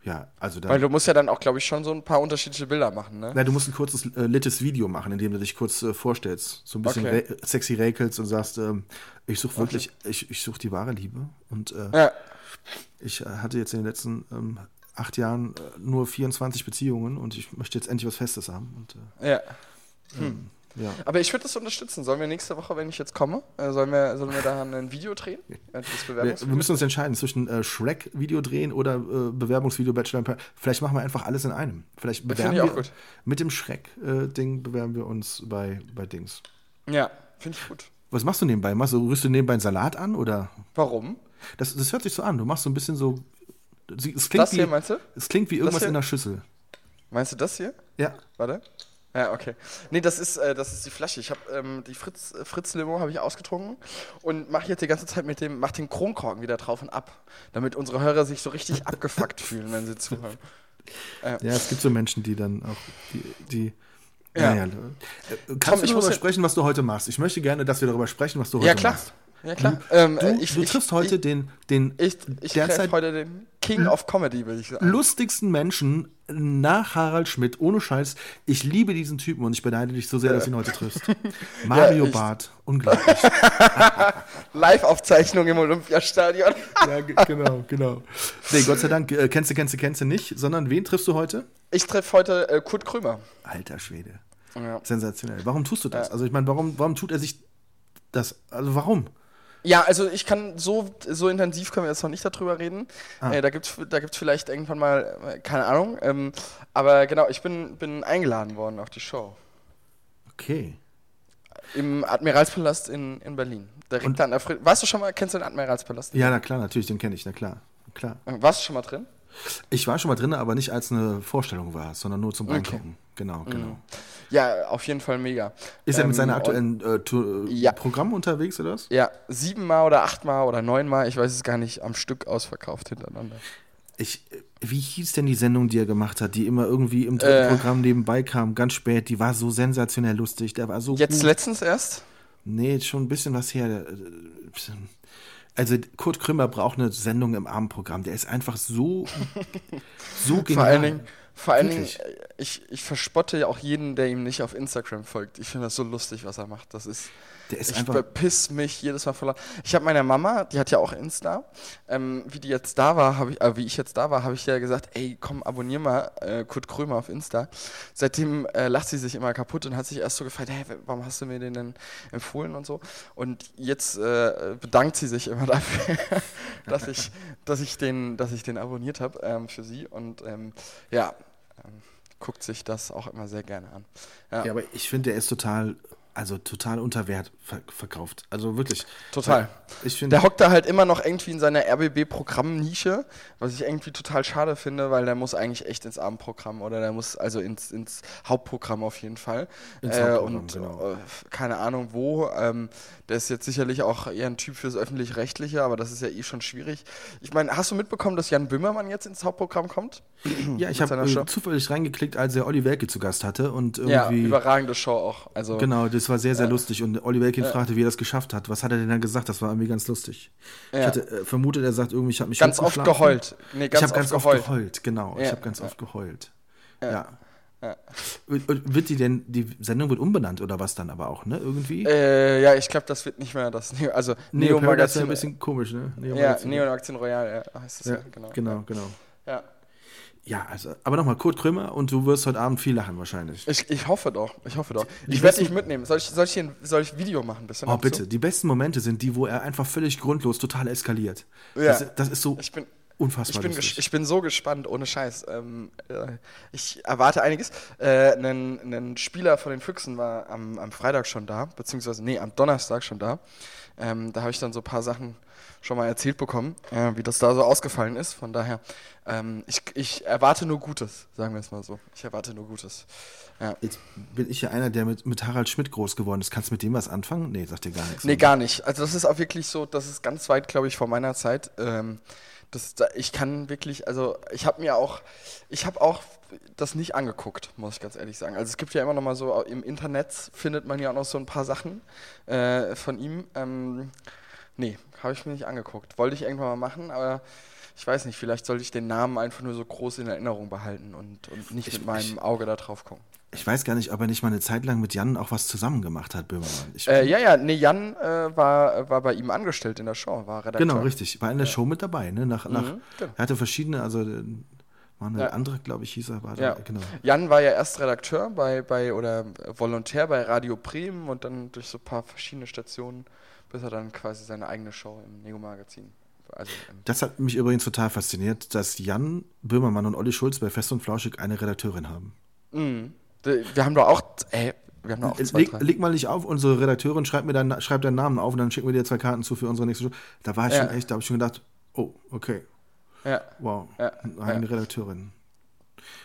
Ja, also dann. Weil du musst ja dann auch, glaube ich, schon so ein paar unterschiedliche Bilder machen, ne? Na, du musst ein kurzes, äh, littes Video machen, in dem du dich kurz äh, vorstellst. So ein bisschen okay. sexy räkelst und sagst, ähm, ich suche wirklich, okay. ich, ich suche die wahre Liebe. Und äh, ja. ich äh, hatte jetzt in den letzten ähm, acht Jahren äh, nur 24 Beziehungen und ich möchte jetzt endlich was Festes haben. Und, äh, ja. Hm. Ja. Aber ich würde das unterstützen. Sollen wir nächste Woche, wenn ich jetzt komme, äh, sollen, wir, sollen wir da ein Video drehen? [LAUGHS] wir, wir, müssen uns entscheiden zwischen äh, Shrek-Video drehen oder äh, Bewerbungsvideo Bachelor. Vielleicht machen wir einfach alles in einem. Vielleicht bewerben wir gut. mit dem Shrek-Ding äh, bewerben wir uns bei, bei Dings. Ja, finde ich gut. Was machst du nebenbei? Machst du, rührst du nebenbei einen Salat an oder? Warum? Das, das hört sich so an. Du machst so ein bisschen so. Es klingt das hier wie, meinst du? Es klingt wie irgendwas in der Schüssel. Meinst du das hier? Ja. Warte. Ja, okay. Nee, das ist, äh, das ist die Flasche. Ich habe ähm, die Fritz, äh, Fritz Limo habe ich ausgetrunken und mache jetzt die ganze Zeit mit dem, mach den Kronkorken wieder drauf und ab, damit unsere Hörer sich so richtig [LAUGHS] abgefuckt fühlen, wenn sie zuhören. Äh. Ja, es gibt so Menschen, die dann auch, die, die ja. ja. Äh, kannst Tom, du darüber sprechen, was du heute machst? Ich möchte gerne, dass wir darüber sprechen, was du heute ja, klar. machst. Ja, klar. Du, ähm, du, ich, du triffst ich, heute ich, den, den ich, ich derzeit heute den King of Comedy, würde ich sagen. Lustigsten Menschen nach Harald Schmidt, ohne Scheiß. Ich liebe diesen Typen und ich beneide dich so sehr, dass du ihn heute triffst. [LAUGHS] Mario ja, Barth, unglaublich. [LAUGHS] Live-Aufzeichnung im Olympiastadion. [LAUGHS] ja, genau, genau. Nee, Gott sei Dank, äh, kennst du, kennst du, kennst du nicht, sondern wen triffst du heute? Ich treffe heute äh, Kurt Krömer. Alter Schwede. Ja. Sensationell. Warum tust du das? Ja. Also ich meine, warum, warum tut er sich das? Also warum? Ja, also ich kann so, so intensiv können wir jetzt noch nicht darüber reden. Ah. Äh, da gibt es da gibt's vielleicht irgendwann mal, äh, keine Ahnung. Ähm, aber genau, ich bin, bin eingeladen worden auf die Show. Okay. Im Admiralspalast in, in Berlin. Direkt Und? an der Fri Weißt du schon mal, kennst du den Admiralspalast? Ja, na klar, natürlich, den kenne ich, na klar. klar. Warst du schon mal drin? Ich war schon mal drin, aber nicht als eine Vorstellung war, sondern nur zum Reingucken. Okay. Genau, genau. Mhm. Ja, auf jeden Fall mega. Ist er mit seinem ähm, aktuellen äh, Tour, ja. Programm unterwegs oder was? Ja, siebenmal oder achtmal oder neunmal, ich weiß es gar nicht, am Stück ausverkauft hintereinander. Ich, wie hieß denn die Sendung, die er gemacht hat, die immer irgendwie im äh, Programm nebenbei kam, ganz spät, die war so sensationell lustig, der war so Jetzt gut. letztens erst? Nee, schon ein bisschen was her. Äh, also Kurt Krümmer braucht eine Sendung im Abendprogramm. Der ist einfach so, [LAUGHS] so genial. Vor allen Dingen, vor allen Dingen ich, ich verspotte ja auch jeden, der ihm nicht auf Instagram folgt. Ich finde das so lustig, was er macht. Das ist der ist ich einfach. bepiss mich jedes Mal voller. Ich habe meiner Mama, die hat ja auch Insta. Ähm, wie die jetzt da war, habe ich, äh, wie ich jetzt da war, habe ich ja gesagt, ey, komm, abonnier mal äh, Kurt Krömer auf Insta. Seitdem äh, lacht sie sich immer kaputt und hat sich erst so gefragt, hey, warum hast du mir den denn empfohlen und so. Und jetzt äh, bedankt sie sich immer [LAUGHS] dafür, dass ich, dass ich den, dass ich den abonniert habe ähm, für sie. Und ähm, ja. Ähm, guckt sich das auch immer sehr gerne an. Ja, ja aber ich finde, der ist total also total unter Wert verkauft. Also wirklich. Total. Ich find, der hockt da halt immer noch irgendwie in seiner RBB-Programmnische, was ich irgendwie total schade finde, weil der muss eigentlich echt ins Abendprogramm oder der muss also ins, ins Hauptprogramm auf jeden Fall. Ins äh, und genau. äh, keine Ahnung wo. Ähm, der ist jetzt sicherlich auch eher ein Typ fürs Öffentlich-Rechtliche, aber das ist ja eh schon schwierig. Ich meine, hast du mitbekommen, dass Jan Böhmermann jetzt ins Hauptprogramm kommt? [CLEARS THROAT] Ja, ich habe äh, zufällig reingeklickt, als er Olli Welke zu Gast hatte und irgendwie. Ja, überragende Show auch. Also, genau, das war sehr, sehr ja. lustig und Olli Welke ja. fragte, wie er das geschafft hat. Was hat er denn dann gesagt? Das war irgendwie ganz lustig. Ja. Ich hatte äh, vermutet, er sagt irgendwie, ich habe mich ganz oft geheult. Nee, ganz ich habe ganz oft geheult. geheult. Genau, ich habe ganz oft geheult. ja. Ja. Wird die denn, die Sendung wird umbenannt oder was dann aber auch, ne? Irgendwie? Äh, ja, ich glaube, das wird nicht mehr das. Also Neo, Neo Magazin. ist ein bisschen komisch, ne? Neo ja, Neo Magazin Royal, heißt das ja, ja genau. Genau, genau. Ja. Ja, also, aber nochmal, Kurt Krömer und du wirst heute Abend viel lachen wahrscheinlich. Ich, ich hoffe doch, ich hoffe doch. Ich werde dich mitnehmen. Soll ich, soll ich hier ein, soll ich Video machen? Bisschen oh, bitte. So? Die besten Momente sind die, wo er einfach völlig grundlos total eskaliert. Ja. Das, das ist so. Ich bin, Unfassbar. Ich bin, ich bin so gespannt, ohne Scheiß. Ähm, äh, ich erwarte einiges. Äh, ein, Spieler von den Füchsen war am, am, Freitag schon da, beziehungsweise, nee, am Donnerstag schon da. Ähm, da habe ich dann so ein paar Sachen schon mal erzählt bekommen, äh, wie das da so ausgefallen ist. Von daher, ähm, ich, ich, erwarte nur Gutes, sagen wir es mal so. Ich erwarte nur Gutes. Ja. Jetzt bin ich ja einer, der mit, mit Harald Schmidt groß geworden ist. Kannst du mit dem was anfangen? Nee, sagt dir gar nichts. Nee, gar nicht. Also das ist auch wirklich so, das ist ganz weit, glaube ich, vor meiner Zeit. Ähm, das, ich kann wirklich, also ich habe mir auch, ich habe auch das nicht angeguckt, muss ich ganz ehrlich sagen. Also es gibt ja immer noch mal so, im Internet findet man ja auch noch so ein paar Sachen äh, von ihm. Ähm, nee, habe ich mir nicht angeguckt. Wollte ich irgendwann mal machen, aber ich weiß nicht, vielleicht sollte ich den Namen einfach nur so groß in Erinnerung behalten und, und nicht ich, mit meinem ich, Auge da drauf gucken. Ich weiß gar nicht, ob er nicht mal eine Zeit lang mit Jan auch was zusammen gemacht hat, Böhmermann. Äh, ja, ja, nee, Jan äh, war, war bei ihm angestellt in der Show, war Redakteur. Genau, richtig. War in der ja. Show mit dabei, ne? Nach, nach, mhm, genau. Er hatte verschiedene, also äh, Manuel ja. Andre, glaube ich, hieß er. War ja. Da, genau. Jan war ja erst Redakteur bei, bei oder Volontär bei Radio Bremen und dann durch so ein paar verschiedene Stationen, bis er dann quasi seine eigene Show im Neo-Magazin also, das hat mich übrigens total fasziniert, dass Jan Böhmermann und Olli Schulz bei Fest und Flauschig eine Redakteurin haben. Mhm. Wir haben doch auch, ey, wir haben doch auch zwei, leg, leg, mal nicht auf, unsere Redakteurin schreibt mir deinen, schreibt deinen Namen auf und dann schicken wir dir zwei Karten zu für unsere nächste Show. Da war ich ja. schon echt, da habe ich schon gedacht, oh, okay. Ja. Wow, ja. eine Redakteurin.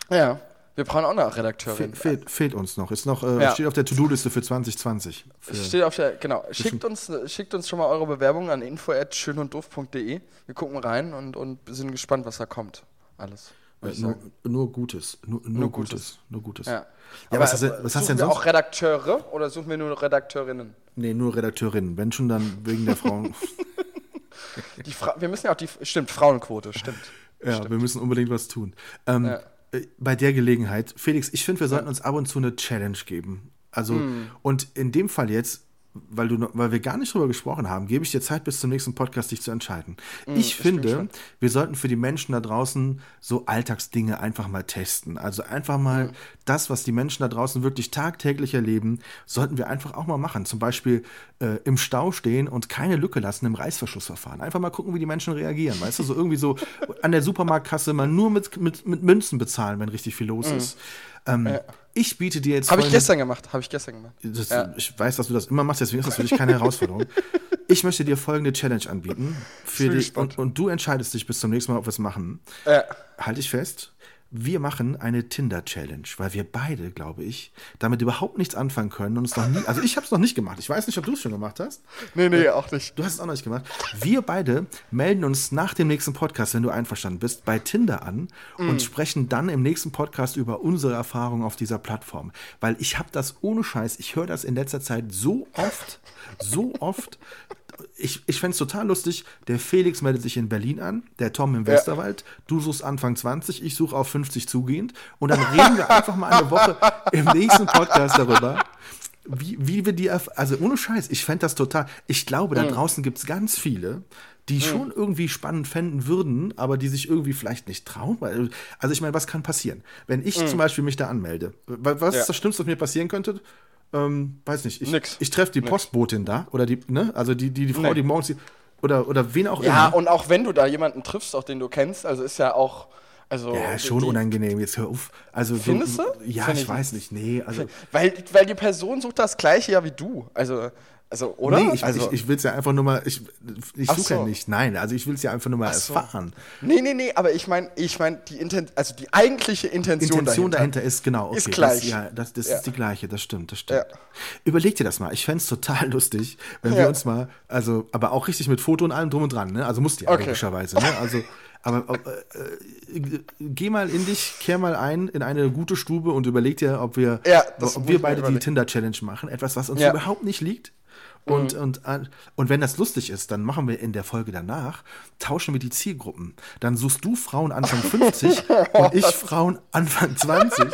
Ja, wir brauchen auch eine Redakteurin. Fe fehlt, fehlt, uns noch. Ist noch äh, ja. Steht auf der To-Do-Liste für 2020. Für steht auf der, genau. Schickt uns, schickt uns schon mal eure Bewerbung an info.schönunddoof.de. Wir gucken rein und, und sind gespannt, was da kommt. Alles. Äh, nur, nur, Gutes. Nur, nur, nur Gutes. Gutes. Nur Gutes. Ja. Ja, was, hast, was hast du denn sonst? auch Redakteure oder suchen wir nur Redakteurinnen? Nee, nur Redakteurinnen. Wenn schon, dann wegen der Frauen. [LAUGHS] [LAUGHS] die Fra wir müssen ja auch die. Stimmt, Frauenquote, stimmt. Ja, stimmt. wir müssen unbedingt was tun. Ähm, ja. Äh, bei der Gelegenheit, Felix, ich finde, wir sollten uns ab und zu eine Challenge geben. Also, mm. und in dem Fall jetzt weil, du, weil wir gar nicht drüber gesprochen haben, gebe ich dir Zeit bis zum nächsten Podcast, dich zu entscheiden. Mm, ich finde, wir sollten für die Menschen da draußen so Alltagsdinge einfach mal testen. Also einfach mal mm. das, was die Menschen da draußen wirklich tagtäglich erleben, sollten wir einfach auch mal machen. Zum Beispiel äh, im Stau stehen und keine Lücke lassen im Reißverschlussverfahren. Einfach mal gucken, wie die Menschen reagieren. Weißt du, so irgendwie so an der Supermarktkasse mal nur mit, mit, mit Münzen bezahlen, wenn richtig viel los mm. ist. Ähm, ja. Ich biete dir jetzt. Habe ich gestern gemacht. Habe ich gestern gemacht. Das, ja. Ich weiß, dass du das immer machst, deswegen ist das für dich keine Herausforderung. [LAUGHS] Ich möchte dir folgende Challenge anbieten. Für die, und, und, du entscheidest dich bis zum nächsten Mal, ob wir es machen. Ja. Halte ich fest wir machen eine Tinder-Challenge, weil wir beide, glaube ich, damit überhaupt nichts anfangen können und es noch nie, also ich habe es noch nicht gemacht. Ich weiß nicht, ob du es schon gemacht hast. Nee, nee, auch nicht. Du hast es auch noch nicht gemacht. Wir beide melden uns nach dem nächsten Podcast, wenn du einverstanden bist, bei Tinder an mm. und sprechen dann im nächsten Podcast über unsere Erfahrungen auf dieser Plattform. Weil ich habe das ohne Scheiß, ich höre das in letzter Zeit so oft, so oft, ich, ich fände es total lustig. Der Felix meldet sich in Berlin an, der Tom im Westerwald. Ja. Du suchst Anfang 20, ich suche auf 50 zugehend. Und dann reden wir einfach mal eine Woche im nächsten Podcast darüber, wie, wie wir die, also ohne Scheiß, ich fände das total. Ich glaube, da mhm. draußen gibt es ganz viele, die mhm. schon irgendwie spannend fänden würden, aber die sich irgendwie vielleicht nicht trauen. Also ich meine, was kann passieren? Wenn ich mhm. zum Beispiel mich da anmelde, was ja. ist das Schlimmste, was mir passieren könnte? Ähm, weiß nicht, ich, Nix. ich treffe die Nix. Postbotin da oder die, ne, also die, die, die Frau, nee. die morgens, oder, oder wen auch ja, immer. Ja, und auch wenn du da jemanden triffst, auch den du kennst, also ist ja auch, Also, ja, schon die, unangenehm. Jetzt hör auf. Also, Findest du? Ja, Find ich, ich weiß nicht. Nee, also. [LAUGHS] Weil, weil die Person sucht das gleiche ja wie du. Also, also oder? Nee, ich, also, ich, ich will es ja einfach nur mal. Ich, ich suche ja so. nicht. Nein, also ich will es ja einfach nur mal so. erfahren. nee, nee, nee, aber ich meine, ich meine, die Inten also die eigentliche Intention, Intention dahinter. dahinter ist genau. Okay, Ist gleich. Das, ja, das, das Ja. ist die gleiche, das stimmt, das stimmt. Ja. Überleg dir das mal. Ich fände es total [LAUGHS] lustig, wenn Ja. wir uns mal, also, aber auch richtig mit Foto und allem drum und dran, ne? Also musst du ja Okay. logischerweise, ne? Also, aber äh, äh, geh mal in dich, kehr mal ein in eine gute Stube und überleg dir, ob wir, Ja, ob wir beide die. Tinder-Challenge machen. Etwas, was uns Ja. überhaupt nicht liegt. Und, Mhm. und, äh, und wenn das lustig ist, dann machen wir in der Folge danach, tauschen wir die Zielgruppen. Dann suchst du Frauen Anfang 50 [LAUGHS] und ich Frauen Anfang 20. [LAUGHS]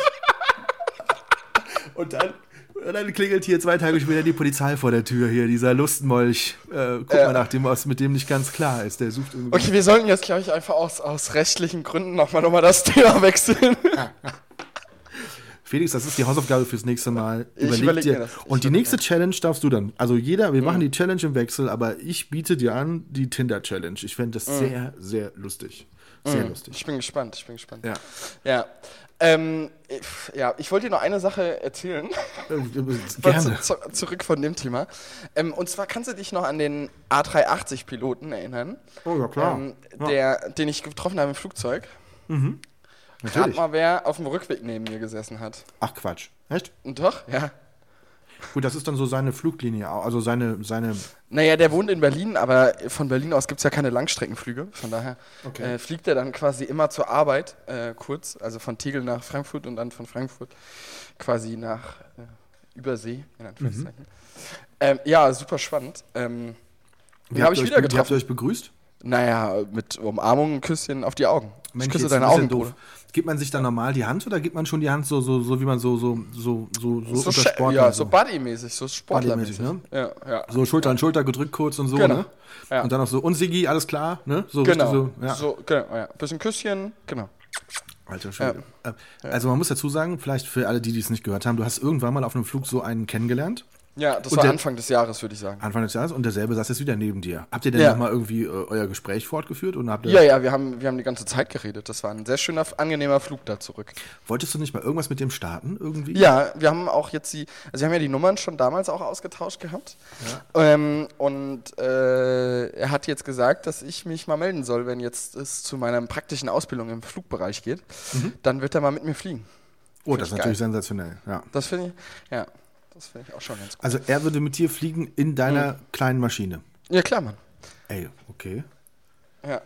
Und dann, und dann klingelt hier zwei Tage später die Polizei vor der Tür hier, dieser Lustmolch. Äh, guck Ja. mal nach dem, was mit dem nicht ganz klar ist. Der sucht irgendwie. Okay, wir sollten jetzt, glaube ich, einfach aus, aus rechtlichen Gründen nochmal noch mal das Thema wechseln. [LAUGHS] Felix, das ist die Hausaufgabe fürs nächste Mal. Ich Überleg überleg dir. Und die überleg nächste Challenge darfst du dann. Also jeder, wir machen die Challenge im Wechsel, aber ich biete dir an die Tinder-Challenge. Ich fände das sehr, sehr lustig. Sehr lustig. Ich bin gespannt, ich bin gespannt. Ja. Ja. Ähm, ich, ja, ich wollte dir noch eine Sache erzählen. [LAUGHS] Mal Gerne. Zu, zu, zurück von dem Thema. Ähm, und zwar kannst du dich noch an den A380-Piloten erinnern, Oh, ja, klar. ähm, Ja. der, den ich getroffen habe im Flugzeug. Rat Natürlich. mal, wer auf dem Rückweg neben mir gesessen hat. Ach, Quatsch. Echt? Und doch, ja. Gut, das ist dann so seine Fluglinie, also seine, seine Naja, der wohnt in Berlin, aber von Berlin aus gibt es ja keine Langstreckenflüge. Von daher Okay. äh, fliegt er dann quasi immer zur Arbeit äh, kurz, also von Tegel nach Frankfurt und dann von Frankfurt quasi nach äh, Übersee, in Anführungszeichen. Ähm, ja, super spannend. Ähm, Wie habt ihr euch- wieder Wie habt ihr euch begrüßt? Naja, mit Umarmung, ein Küsschen auf die Augen. ich küsse deine Augen, doof. Bruder. Gibt man sich dann normal die Hand oder gibt man schon die Hand so, so, so wie man so, so, so, so, so, So, unter ja, so Buddy-mäßig, so Sportlermäßig. Buddy-mäßig, Ja, ja. So Schulter an Schulter gedrückt kurz und so, Genau. ne? Ja. Und dann auch so, und Sigi, alles klar, ne? So Genau. so, ja. so, genau, ja. Bisschen Küsschen, genau. Alter Schwede. Äh, Also man muss dazu sagen, vielleicht für alle, die dies nicht gehört haben, du hast irgendwann mal auf einem Flug so einen kennengelernt, Ja, das Und war der- Anfang des Jahres, würde ich sagen. Anfang des Jahres, und derselbe saß jetzt wieder neben dir. Habt ihr denn Ja. nochmal irgendwie äh, euer Gespräch fortgeführt? Und habt ihr, Ja, ja, wir haben, wir haben die ganze Zeit geredet. Das war ein sehr schöner, angenehmer Flug da zurück. Wolltest du nicht mal irgendwas mit dem starten irgendwie? Ja, wir haben auch jetzt die, also wir haben ja die Nummern schon damals auch ausgetauscht gehabt. Ähm, und äh, er hat jetzt gesagt, dass ich mich mal melden soll, wenn jetzt es zu meiner praktischen Ausbildung im Flugbereich geht. Dann wird er mal mit mir fliegen. Oh, das ist ich natürlich geil. sensationell, ja. Das finde ich, ja, das finde ich auch schon ganz gut. Also er würde mit dir fliegen in deiner Mhm. kleinen Maschine. Ja, klar, Mann. Ey, okay. Ja.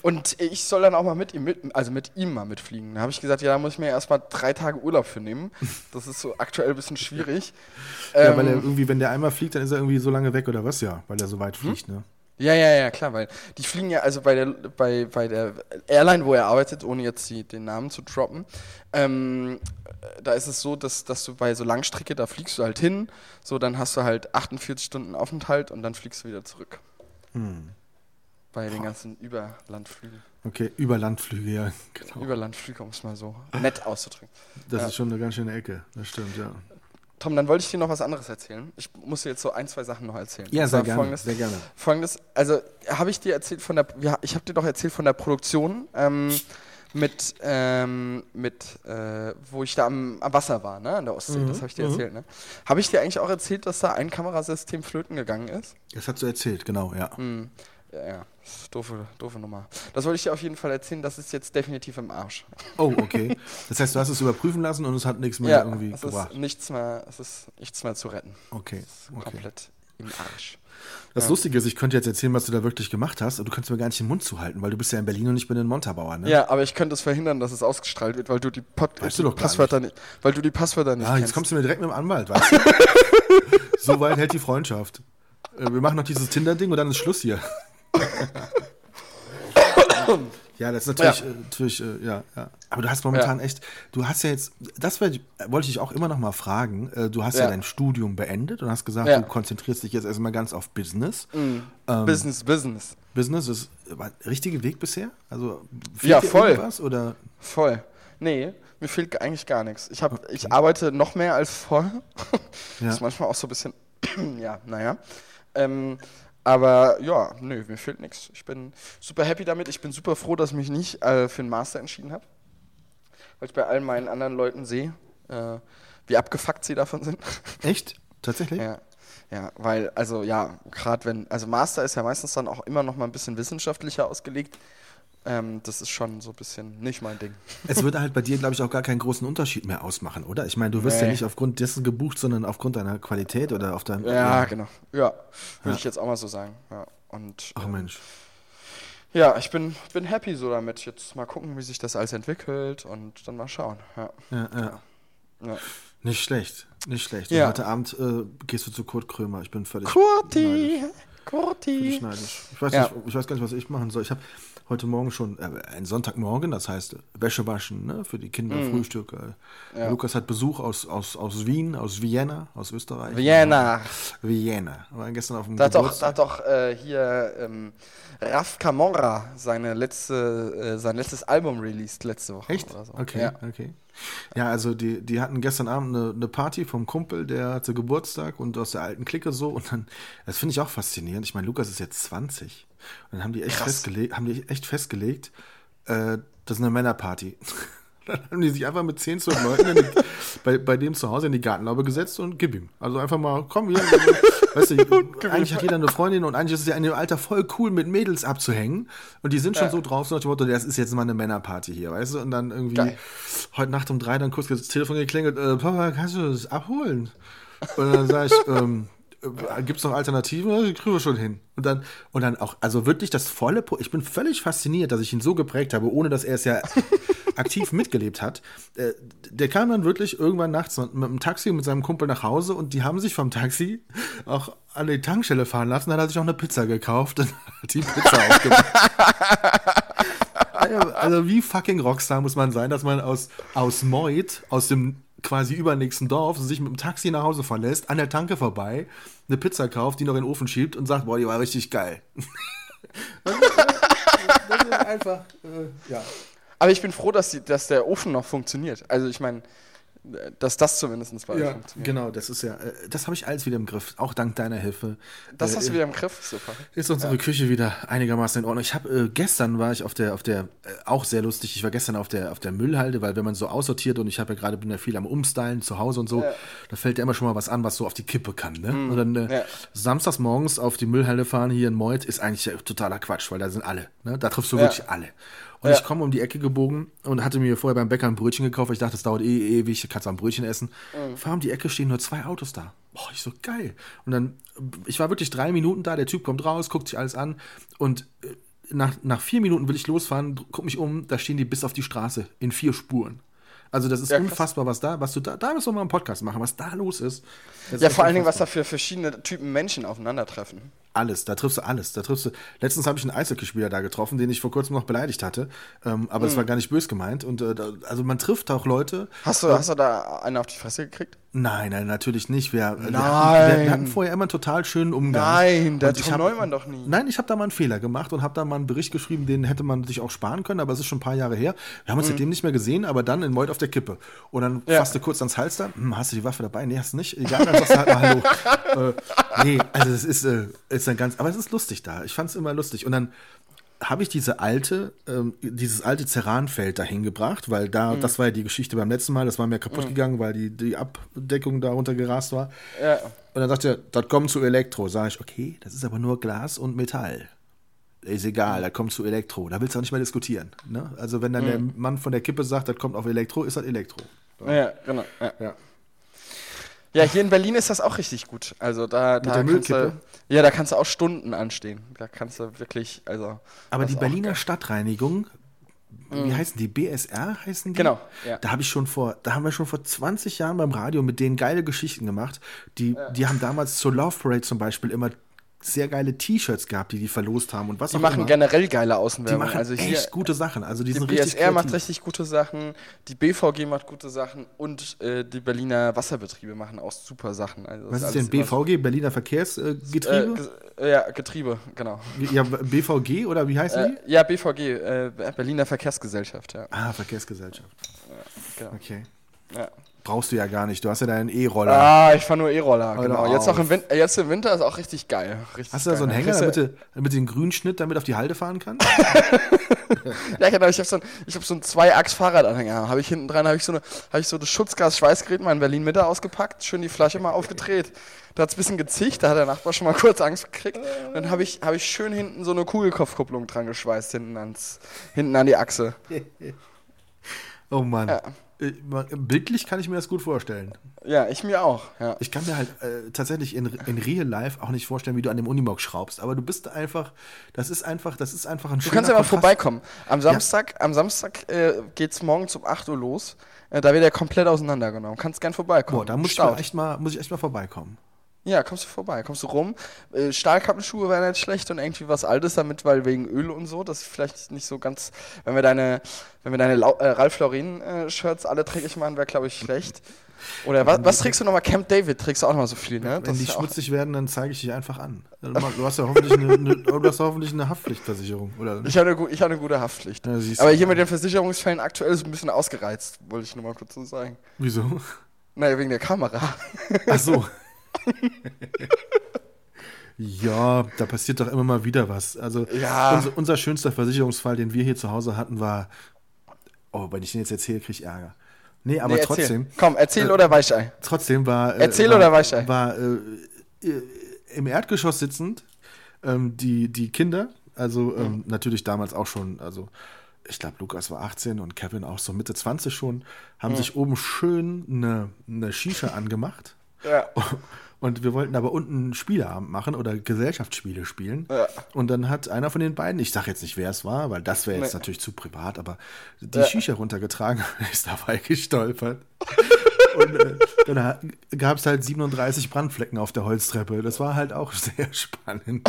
Und ich soll dann auch mal mit ihm mit, also mit ihm mal mitfliegen. Da habe ich gesagt, ja, da muss ich mir erstmal drei Tage Urlaub für nehmen. [LAUGHS] Das ist so aktuell ein bisschen schwierig. Ja, Ähm, weil er irgendwie, wenn der einmal fliegt, dann ist er irgendwie so lange weg oder was? Ja, weil er so Hm? weit fliegt, ne? Ja, ja, ja, klar, weil die fliegen ja, also bei der, bei, bei der Airline, wo er arbeitet, ohne jetzt die, den Namen zu droppen, ähm, äh, da ist es so, dass, dass du bei so Langstrecke, da fliegst du halt hin, so dann hast du halt 48 Stunden Aufenthalt und dann fliegst du wieder zurück. Hm. Bei den ganzen Überlandflügen. Okay, über Landflüge, ja, genau. Überlandflüge, um es mal so nett auszudrücken. Das ja. ist schon eine ganz schöne Ecke, das stimmt, ja. Tom, dann wollte ich dir noch was anderes erzählen. Ich muss dir jetzt so ein, zwei Sachen noch erzählen. Ja, sehr gerne, Folgendes, sehr gerne. Folgendes, also habe ich dir erzählt von der, ich habe dir doch erzählt von der Produktion ähm, mit, ähm, mit äh, wo ich da am, am Wasser war, ne, an der Ostsee. Mhm, Das habe ich dir erzählt, ne? Habe ich dir eigentlich auch erzählt, dass da ein Kamerasystem flöten gegangen ist? Das hast du erzählt, genau, ja. Hm. Ja, Doofe, doofe Nummer. Das wollte ich dir auf jeden Fall erzählen, das ist jetzt definitiv im Arsch. Oh, okay. Das heißt, du hast es überprüfen lassen und es hat nichts mehr ja, irgendwie es gebracht. ist nichts mehr, es ist nichts mehr zu retten. Okay, okay. Komplett im Arsch. Das Ja. Lustige ist, ich könnte jetzt erzählen, was du da wirklich gemacht hast, aber du kannst mir gar nicht den Mund zuhalten, weil du bist ja in Berlin und ich bin in Montabaur, ne? Ja, aber ich könnte es verhindern, dass es ausgestrahlt wird, weil du die, Pod Weißt die du gar Passwörter nicht. weil du die Passwörter nicht Ah, jetzt kennst. kommst du mir direkt mit dem Anwalt, weißt du? [LAUGHS] so weit hält die Freundschaft. Äh, Wir machen noch dieses Tinder-Ding und dann ist Schluss hier. [LAUGHS] ja, das ist natürlich, Ja. äh, natürlich äh, ja, ja. Aber du hast momentan echt, du hast ja jetzt, das wollte ich dich auch immer noch mal fragen. Äh, du hast ja. Ja. dein Studium beendet und hast gesagt, Ja. du konzentrierst dich jetzt erstmal ganz auf Business. Mhm. Ähm, Business, Business. Business ist war der richtige Weg bisher? Also fehlt Ja, dir voll. irgendwas oder? Voll. Nee, mir fehlt eigentlich gar nichts. Ich, hab, ich arbeite noch mehr als vorher. Ja. [LAUGHS] Ist manchmal auch so ein bisschen, [CLEARS THROAT] ja, naja. Ähm, aber ja, nö, mir fehlt nichts. Ich bin super happy damit. Ich bin super froh, dass ich mich nicht äh, für einen Master entschieden habe. weil ich bei all meinen anderen Leuten sehe, äh, wie abgefuckt sie davon sind. [LAUGHS] Echt? Tatsächlich? Ja. Ja, weil, also ja, gerade wenn, also Master ist ja meistens dann auch immer noch mal ein bisschen wissenschaftlicher ausgelegt. Ähm, das ist schon so ein bisschen nicht mein Ding. Es würde halt bei dir, glaube ich, auch gar keinen großen Unterschied mehr ausmachen, oder? Ich meine, du wirst nee. ja nicht aufgrund dessen gebucht, sondern aufgrund deiner Qualität oder auf deinem. Ja, ja. genau. Ja, würde ja. ich jetzt auch mal so sagen. Ja. Und, Ach Mensch. Ja, ich bin, bin happy so damit. Jetzt mal gucken, wie sich das alles entwickelt und dann mal schauen. Ja, ja. ja. Nicht schlecht, nicht schlecht. Ja. heute Abend äh, gehst du zu Kurt Krömer. Ich bin völlig. Kurti! Kurti! Ich weiß, nicht, ich weiß gar nicht, was ich machen soll. Ich habe heute Morgen schon, äh, ein Sonntagmorgen, das heißt Wäsche waschen ne, für die Kinder, mm. Frühstück. Äh, ja. Lukas hat Besuch aus, aus, aus Wien, aus Vienna, aus Österreich. Vienna. Vienna. War gestern auf dem Da hat doch, da hat doch äh, hier ähm, Raf Camorra seine letzte, äh, sein letztes Album released letzte Woche. Echt? So. Okay, ja. okay. Ja, also die, die hatten gestern Abend eine, eine, Party vom Kumpel, der hatte Geburtstag und aus der alten Clique so. Und dann, das finde ich auch faszinierend. Ich meine, Lukas ist jetzt 20. Und dann haben die echt festgelegt, haben die echt festgelegt, äh, das ist eine Männerparty. Dann haben die sich einfach mit 10, 12 Leuten die, [LAUGHS] bei, bei dem zu Hause in die Gartenlaube gesetzt und gib ihm. Also einfach mal, komm hier. weißt du, [LAUGHS] eigentlich hat jeder eine Freundin und eigentlich ist es ja in dem Alter voll cool, mit Mädels abzuhängen. Und die sind schon ja. so drauf, so nach dem Motto, das ist jetzt mal eine Männerparty hier, weißt du? Und dann irgendwie Geil. heute Nacht um drei dann kurz das Telefon geklingelt, äh, Papa, kannst du das abholen? Und dann sage ich, ähm, äh, gibt es noch Alternativen? Die kriegen wir schon hin. Und dann, und dann auch, also wirklich das volle, po ich bin völlig fasziniert, dass ich ihn so geprägt habe, ohne dass er es ja [LAUGHS] aktiv mitgelebt hat. Äh, der kam dann wirklich irgendwann nachts mit dem Taxi mit seinem Kumpel nach Hause und die haben sich vom Taxi auch an die Tankstelle fahren lassen. Dann hat er sich auch eine Pizza gekauft und [LAUGHS] hat die Pizza aufgemacht. also wie fucking Rockstar muss man sein, dass man aus, aus Moit, aus dem quasi übernächsten Dorf, sich mit dem Taxi nach Hause verlässt, an der Tanke vorbei, eine Pizza kauft, die noch in den Ofen schiebt und sagt, boah, die war richtig geil. [LAUGHS] das ist einfach, äh, ja. Aber ich bin froh, dass, die, dass der Ofen noch funktioniert. Also ich meine, dass das zumindest bei ja, funktioniert. Genau, das ist ja, äh, das habe ich alles wieder im Griff, auch dank deiner Hilfe. Das äh, hast du wieder im Griff, super. Ist unsere ja. Küche wieder einigermaßen in Ordnung. Ich habe äh, gestern war ich auf der, auf der, äh, auch sehr lustig. Ich war gestern auf der, auf der Müllhalde, weil wenn man so aussortiert und ich habe ja gerade bin ja viel am Umstylen zu Hause und so, ja. da fällt ja immer schon mal was an, was so auf die Kippe kann. Ne? Mhm. Und dann äh, samstags morgens auf die Müllhalde fahren hier in Moit ist eigentlich totaler Quatsch, weil da sind alle. Ne? Da triffst du wirklich alle. Und ja. ich komme um die Ecke gebogen und hatte mir vorher beim Bäcker ein Brötchen gekauft, ich dachte, das dauert eh ewig, kannst du ein Brötchen essen. Mhm. Fahr um die Ecke, stehen nur zwei Autos da. Boah, ich so, geil. Und dann, ich war wirklich drei Minuten da, der Typ kommt raus, guckt sich alles an und äh, nach, nach vier Minuten will ich losfahren, guck mich um, da stehen die bis auf die Straße in vier Spuren. Also das ist ja, unfassbar, was da, was du da, da müssen wir mal einen Podcast machen, was da los ist. ja, vor allen Dingen, was da für verschiedene Typen Menschen aufeinandertreffen. Alles, da triffst du alles. Da triffst du. Letztens habe ich einen Eishockeyspieler da getroffen, den ich vor kurzem noch beleidigt hatte. Ähm, aber es hm. war gar nicht bös gemeint. Und äh, da, also man trifft auch Leute. Hast du, äh, hast du da einen auf die Fresse gekriegt? Nein, nein, natürlich nicht. Wir, nein. Wir, hatten, wir, hatten vorher immer einen total schönen Umgang. Nein, der Tom Neumann doch nie. Nein, ich habe da mal einen Fehler gemacht und habe da mal einen Bericht geschrieben, den hätte man sich auch sparen können, aber es ist schon ein paar Jahre her. Wir haben uns mhm. seitdem nicht mehr gesehen, aber dann in Meut auf der Kippe. Und dann ja. fasst du kurz ans Halster. Hm, hast du die Waffe dabei? Nee, hast du nicht. Egal, dann sagst du halt mal Hallo. äh, nee, also es ist, äh, ist dann ganz, aber es ist lustig da. Ich fand es immer lustig. Und dann habe ich diese alte, ähm, dieses alte Ceranfeld dahin gebracht, weil da, mhm. das war ja die Geschichte beim letzten Mal, das war mir kaputt mhm. gegangen, weil die, die Abdeckung da runtergerast war. Ja. Und dann sagte er, das kommt zu Elektro. Sag ich, okay, das ist aber nur Glas und Metall. Ist egal, da kommt zu Elektro. Da willst du auch nicht mehr diskutieren. Ne? Also wenn dann mhm. der Mann von der Kippe sagt, das kommt auf Elektro, ist das Elektro. Ja, genau. Ja. ja. Ja, hier in Berlin ist das auch richtig gut. Also da, da kannst du, ja, da kannst du auch Stunden anstehen. Da kannst du wirklich, also. Aber die Berliner Stadtreinigung, wie mhm. heißen die? BSR heißen die? Genau. Ja. Da habe ich schon vor, da haben wir schon vor 20 Jahren beim Radio mit denen geile Geschichten gemacht. Die, ja. die haben damals zur Love Parade zum Beispiel immer sehr geile T-Shirts gehabt, die die verlost haben und was die auch machen immer. generell geile Außenwerbung. Die machen also hier, echt gute Sachen. Also die, die sind BSR richtig macht richtig gute Sachen, die BVG macht gute Sachen und äh, die Berliner Wasserbetriebe machen auch super Sachen. Also was ist denn BVG? Berliner Verkehrsgetriebe? Äh, äh, ja, Getriebe, genau. Ja, BVG oder wie heißt die? Ja, BVG, äh, Berliner Verkehrsgesellschaft, ja. Ah, Verkehrsgesellschaft. Ja, genau. Okay. Ja. Brauchst du ja gar nicht. Du hast ja deinen E-Roller. Ah, ich fahre nur E-Roller, genau. Jetzt, auch im Winter, jetzt im Winter ist auch richtig geil. Richtig hast du da so einen Hänger, damit du, damit du den Grünschnitt damit auf die Halde fahren kannst? [LAUGHS] ja, genau. Ich habe so, ein, hab so einen Zwei-Achs-Fahrradanhänger. Habe ich hinten dran habe ich so eine, hab ich so das Schutzgas-Schweißgerät mal in Berlin-Mitte ausgepackt, schön die Flasche mal aufgedreht. Da hat es ein bisschen gezischt, da hat der Nachbar schon mal [LAUGHS] kurz Angst gekriegt. dann habe ich, hab ich schön hinten so eine Kugelkopfkupplung dran geschweißt, hinten, ans, hinten an die Achse. [LAUGHS] oh Mann. Ja. Äh, bildlich kann ich mir das gut vorstellen. Ja, ich mir auch. Ja. Ich kann mir halt äh, tatsächlich in, in Real Life auch nicht vorstellen, wie du an dem Unimog schraubst. Aber du bist einfach, das ist einfach, das ist einfach ein Du kannst ja mal vorbeikommen. Am Samstag, ja. am Samstag äh, geht's morgens um 8 Uhr los. Äh, da wird er komplett auseinandergenommen. Kannst gern vorbeikommen. Boah, da muss ich, echt mal, muss ich echt mal vorbeikommen. Ja, kommst du vorbei, kommst du rum. Äh, Stahlkappenschuhe wären nicht schlecht und irgendwie was Altes damit, weil wegen Öl und so, das ist vielleicht nicht so ganz. Wenn wir deine, wenn wir deine äh, Ralph Lauren äh, Shirts alle dreckig machen, wäre glaube ich schlecht. Oder was, was trägst du nochmal? Camp David trägst du auch nochmal so viel, ne? Wenn die schmutzig werden, dann zeige ich dich einfach an. Du hast ja hoffentlich eine, eine, du hast hoffentlich eine Haftpflichtversicherung, oder? Ich habe eine, hab eine gute Haftpflicht. Ja, Aber hier mit den Versicherungsfällen aktuell ist ein bisschen ausgereizt, wollte ich nur mal kurz so sagen. Wieso? Naja, wegen der Kamera. Ach so. [LAUGHS] [LAUGHS] ja, da passiert doch immer mal wieder was. Also ja. unser, unser, schönster Versicherungsfall, den wir hier zu Hause hatten, war. Oh, wenn ich den jetzt erzähle, kriege ich Ärger. Nee, aber nee, trotzdem. Komm, erzähl äh, oder Weichei. Trotzdem war. Äh, erzähl war, oder Weichei. War äh, im Erdgeschoss sitzend ähm, die, die Kinder, also ähm, mhm. natürlich damals auch schon, also ich glaube, Lukas war 18 und Kevin auch so Mitte 20 schon, haben mhm. sich oben schön eine, eine Shisha angemacht. Ja. [LAUGHS] Und wir wollten aber unten Spieleabend machen oder Gesellschaftsspiele spielen. Ja. Und dann hat einer von den beiden, ich sage jetzt nicht, wer es war, weil das wäre jetzt nee. natürlich zu privat, aber die ja. Shisha runtergetragen, [LAUGHS] ist dabei gestolpert. [LAUGHS] Und äh, dann gab es halt 37 Brandflecken auf der Holztreppe. Das war halt auch [LAUGHS] sehr spannend.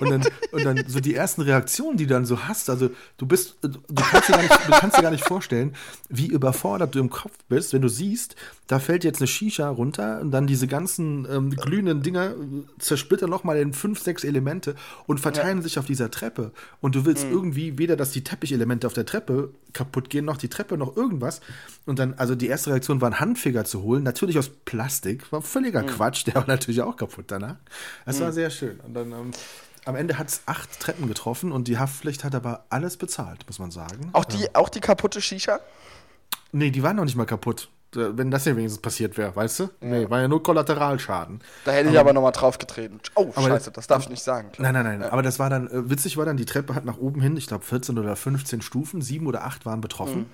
Und dann, und dann so die ersten Reaktionen, die du dann so hast, also du bist, du kannst, dir gar nicht, du kannst dir gar nicht vorstellen, wie überfordert du im Kopf bist, wenn du siehst, da fällt jetzt eine Shisha runter und dann diese ganzen ähm, glühenden Dinger zersplittern nochmal in fünf, sechs Elemente und verteilen ja. sich auf dieser Treppe. Und du willst mhm. irgendwie weder, dass die Teppichelemente auf der Treppe kaputt gehen, noch die Treppe, noch irgendwas. Und dann, also die erste Reaktion war, einen Handfeger zu holen, natürlich aus Plastik, war völliger mhm. Quatsch, der war natürlich auch kaputt danach. Das mhm. war sehr schön. Und dann ähm, am Ende hat es acht Treppen getroffen und die Haftpflicht hat aber alles bezahlt, muss man sagen. Auch die, ja. auch die kaputte Shisha? Nee, die waren noch nicht mal kaputt. Wenn das hier wenigstens passiert wäre, weißt du? Ja. Nee, war ja nur Kollateralschaden. Da hätte ich aber, aber nochmal draufgetreten. Oh, scheiße, das darf ich nicht sagen. Nein, nein, nein. Ja. Aber das war dann, äh, witzig war dann, die Treppe hat nach oben hin, ich glaube 14 oder 15 Stufen, sieben oder acht waren betroffen. Mhm.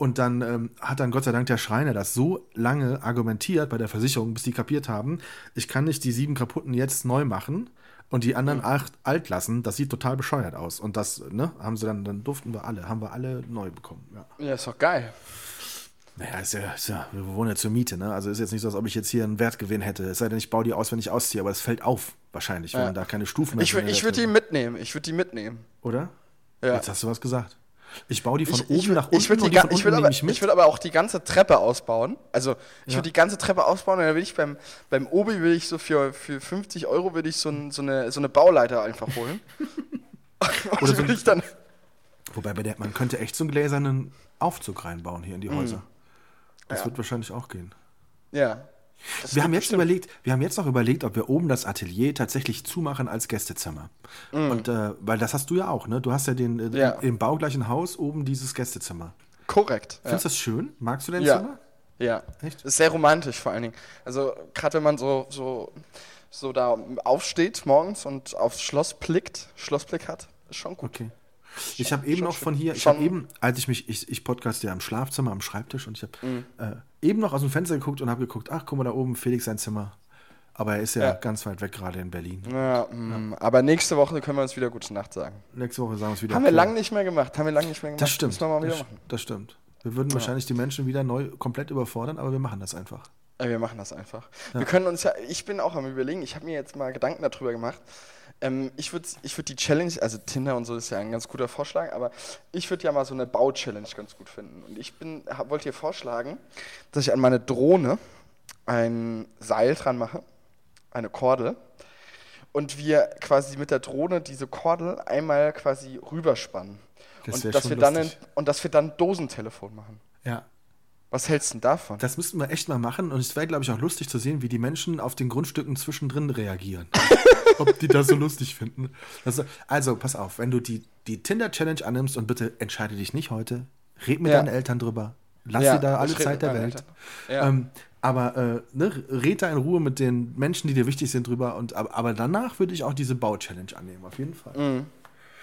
Und dann ähm, hat dann Gott sei Dank der Schreiner das so lange argumentiert bei der Versicherung, bis die kapiert haben, ich kann nicht die sieben kaputten jetzt neu machen und die anderen acht alt lassen. Das sieht total bescheuert aus. Und das, ne, haben sie dann, dann durften wir alle, haben wir alle neu bekommen. Ja, ja ist doch geil. Naja, ist ja, ist ja, wir wohnen ja zur Miete, ne? Also ist jetzt nicht so, als ob ich jetzt hier einen Wertgewinn hätte. Es sei denn, ich baue die aus, wenn ich ausziehe, aber es fällt auf, wahrscheinlich, wenn ja. da keine Stufen mehr Ich, ich würde die mitnehmen, ich würde die mitnehmen. Oder? Ja. Jetzt hast du was gesagt. Ich baue die von ich, oben ich, nach unten. Ich würde die, ich würd aber, würd aber auch die ganze Treppe ausbauen. Also ich ja. würde die ganze Treppe ausbauen und dann will ich beim, beim Obi will ich so für, für 50 Euro würde ich so, ein, so, eine, so eine Bauleiter einfach holen. [LAUGHS] Oder so ich dann Wobei bei der, man könnte echt so einen gläsernen Aufzug reinbauen hier in die mhm. Häuser. Das ja. wird wahrscheinlich auch gehen. Ja. Das wir haben jetzt überlegt, wir haben jetzt noch überlegt, ob wir oben das Atelier tatsächlich zumachen als Gästezimmer. Mm. Und äh, weil das hast du ja auch, ne? Du hast ja den äh, ja. im baugleichen Haus oben dieses Gästezimmer. Korrekt. Findest du ja. das schön? Magst du dein ja. Zimmer? Ja. Echt? Ist sehr romantisch vor allen Dingen. Also gerade wenn man so, so, so da aufsteht morgens und aufs Schloss blickt, Schlossblick hat, ist schon gut. Okay. Ich habe eben noch von hier, ich habe eben, als ich mich, ich, ich podcaste ja im Schlafzimmer, am Schreibtisch und ich habe mhm. äh, eben noch aus dem Fenster geguckt und habe geguckt, ach, guck mal da oben, Felix sein Zimmer. Aber er ist ja, ja. ganz weit weg gerade in Berlin. Ja, ja, aber nächste Woche können wir uns wieder gute Nacht sagen. Nächste Woche sagen wir es wieder. Haben wir lange nicht mehr gemacht. Haben wir lange nicht mehr gemacht. Das stimmt. Das, machen. Das stimmt. Wir würden wahrscheinlich die Menschen wieder neu komplett überfordern, aber wir machen das einfach. Wir machen das einfach. Wir können uns ja, ich bin auch am überlegen, ich habe mir jetzt mal Gedanken darüber gemacht, ähm, ich würde ich würd die Challenge, also Tinder und so ist ja ein ganz guter Vorschlag, aber ich würde ja mal so eine Bau-Challenge ganz gut finden. Und ich wollte hier vorschlagen, dass ich an meine Drohne ein Seil dran mache, eine Kordel, und wir quasi mit der Drohne diese Kordel einmal quasi rüberspannen. Das und, dass wir dann ein, und dass wir dann Dosentelefon machen. Ja. Was hältst du denn davon? Das müssten wir echt mal machen und es wäre, glaube ich, auch lustig zu sehen, wie die Menschen auf den Grundstücken zwischendrin reagieren. [LAUGHS] Ob die das so lustig finden. Das, also, pass auf, wenn du die, die Tinder-Challenge annimmst und bitte entscheide dich nicht heute, red mit Ja. deinen Eltern drüber. Lass Ja, dir da alle Zeit der Welt. Ja. Ähm, aber äh, ne, red da in Ruhe mit den Menschen, die dir wichtig sind, drüber. Und, aber, aber danach würde ich auch diese Bau-Challenge annehmen, auf jeden Fall. Mhm.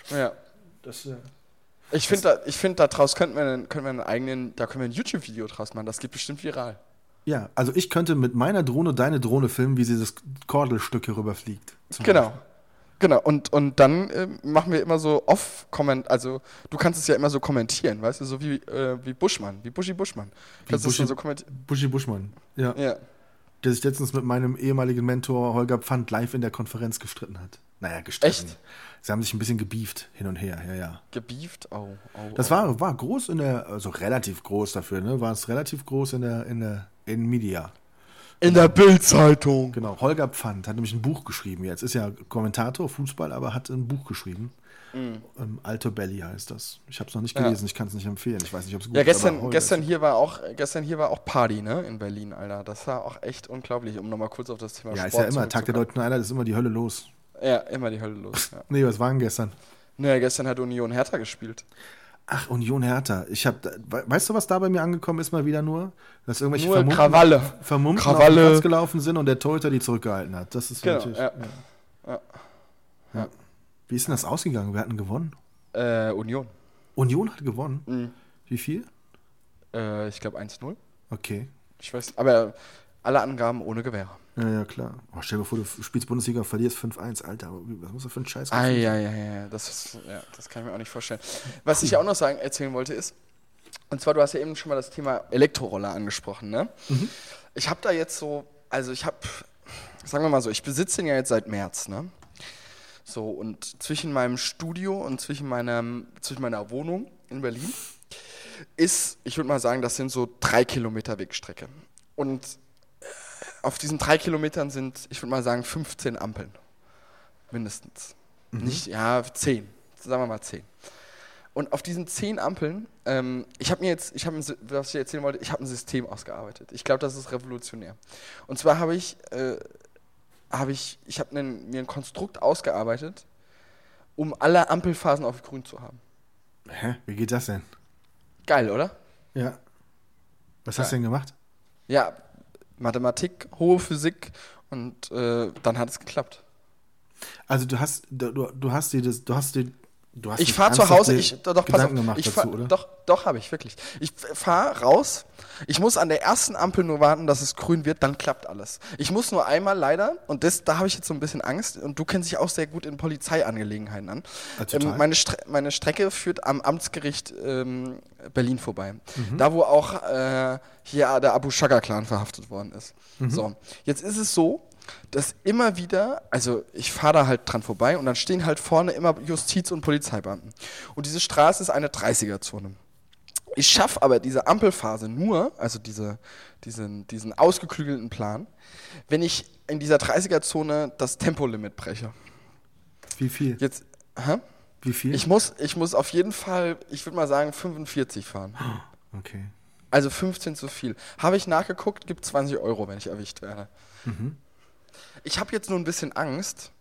Ja. Das, äh, Ich finde, da, ich find, daraus könnten wir, einen, können wir einen eigenen, da können wir ein YouTube-Video draus machen. Das geht bestimmt viral. ja, also ich könnte mit meiner Drohne deine Drohne filmen, wie sie das Kordelstück hier rüberfliegt. Genau. Genau, und, und dann äh, machen wir immer so off-Comment, also du kannst es ja immer so kommentieren, weißt du, so wie, äh, wie Buschmann, wie Buschi Buschmann. Kannst du das Buschi- so kommentieren? Buschi Buschmann. Ja. Ja. Der sich letztens mit meinem ehemaligen Mentor Holger Pfand live in der Konferenz gestritten hat. Naja, gestritten. Echt? Sie haben sich ein bisschen gebieft hin und her, ja, ja. Gebieft? Oh, oh, Das war, war groß in der, also relativ groß dafür, ne? War es relativ groß in der, in der, in Media. In der Bild-Zeitung. Genau. Holger Pfand hat nämlich ein Buch geschrieben jetzt. Ist ja Kommentator, Fußball, aber hat ein Buch geschrieben. Ähm, Alto Belly heißt das. Ich habe es noch nicht Mhm. Ja. gelesen, ich kann es nicht empfehlen. Ich weiß nicht, ob es gut Ja, ist. gestern, Holger gestern, ist- hier war auch, gestern hier war auch Party, ne, in Berlin, Alter. Das war auch echt unglaublich, um nochmal kurz auf das Thema Ja, ist Sport ja immer, Tag der. Deutschen Einheit ist immer die Hölle los. Ja, immer die Hölle los. Ja. Nee, was war denn gestern? Naja, gestern hat Union Hertha gespielt. Ach, Union Hertha. Ich hab, weißt du, was da bei mir angekommen ist mal wieder nur? Dass irgendwelche Nur Vermummten, Krawalle. Vermummten auf Krawalle. den Platz gelaufen sind und der Torhüter die zurückgehalten hat. Das ist Genau, natürlich. ja. ja. Ja. Wie ist denn das ausgegangen? Wir hatten gewonnen. Äh, Union. Union hat gewonnen. Mhm. Wie viel? Äh, ich glaube 1-0. Okay. Ich weiß, aber alle Angaben ohne Gewähr. Ja, ja, klar. Oh, stell dir vor, du spielst Bundesliga und verlierst 5-1. Alter, was muss das für ein Scheiß Ah, ja, ja, ja, das, ist, ja, das kann ich mir auch nicht vorstellen. Was ich auch noch sagen, erzählen wollte ist, und zwar, du hast ja eben schon mal das Thema Elektroroller angesprochen, ne? Ich habe da jetzt so, also ich habe, sagen wir mal so, ich besitze den ja jetzt seit März, ne? So, und zwischen meinem Studio und zwischen, meinem, zwischen meiner Wohnung in Berlin ist, ich würde mal sagen, das sind so drei Kilometer Wegstrecke. Und auf diesen drei Kilometern sind, ich würde mal sagen, 15 Ampeln. Mindestens. Nicht, ja, 10. Sagen wir mal 10. Und auf diesen 10 Ampeln, ähm, ich habe mir jetzt, ich habe, was ich erzählen wollte, ich habe ein System ausgearbeitet. Ich glaube, das ist revolutionär. Und zwar habe ich, äh, habe ich, ich habe mir ein Konstrukt ausgearbeitet, um alle Ampelphasen auf grün zu haben. Hä? Wie geht das denn? Geil, oder? Ja. Was hast du denn gemacht? Ja, Mathematik, hohe Physik und äh, dann hat es geklappt. Also du hast, du, du hast dir das, du hast dir, du hast Ich fahre zu Hause, ich, doch, pass Gedanken auf, gemacht ich dazu, fahr, oder? Doch, doch, habe ich, wirklich. Ich fahre raus, ich muss an der ersten Ampel nur warten, dass es grün wird, dann klappt alles. Ich muss nur einmal leider, und das, da habe ich jetzt so ein bisschen Angst, und du kennst dich auch sehr gut in Polizeiangelegenheiten an. Ja. Ähm, meine, Stre meine Strecke führt am Amtsgericht ähm, Berlin vorbei. Mhm. Da, wo auch äh, hier der Abu Shaka-Clan verhaftet worden ist. Mhm. So, jetzt ist es so, dass immer wieder, also ich fahre da halt dran vorbei und dann stehen halt vorne immer Justiz- und Polizeibeamten. Und diese Straße ist eine 30er-Zone. Ich schaffe aber diese Ampelphase nur, also diese, diesen, diesen ausgeklügelten Plan, wenn ich in dieser 30er-Zone das Tempolimit breche. Wie viel? Jetzt, hä? Wie viel? Ich muss, ich muss auf jeden Fall, ich würde mal sagen, 45 fahren. [GASPS] okay. Also 15 zu viel. Habe ich nachgeguckt, gibt 20 Euro, wenn ich erwischt werde. Ich habe jetzt nur ein bisschen Angst.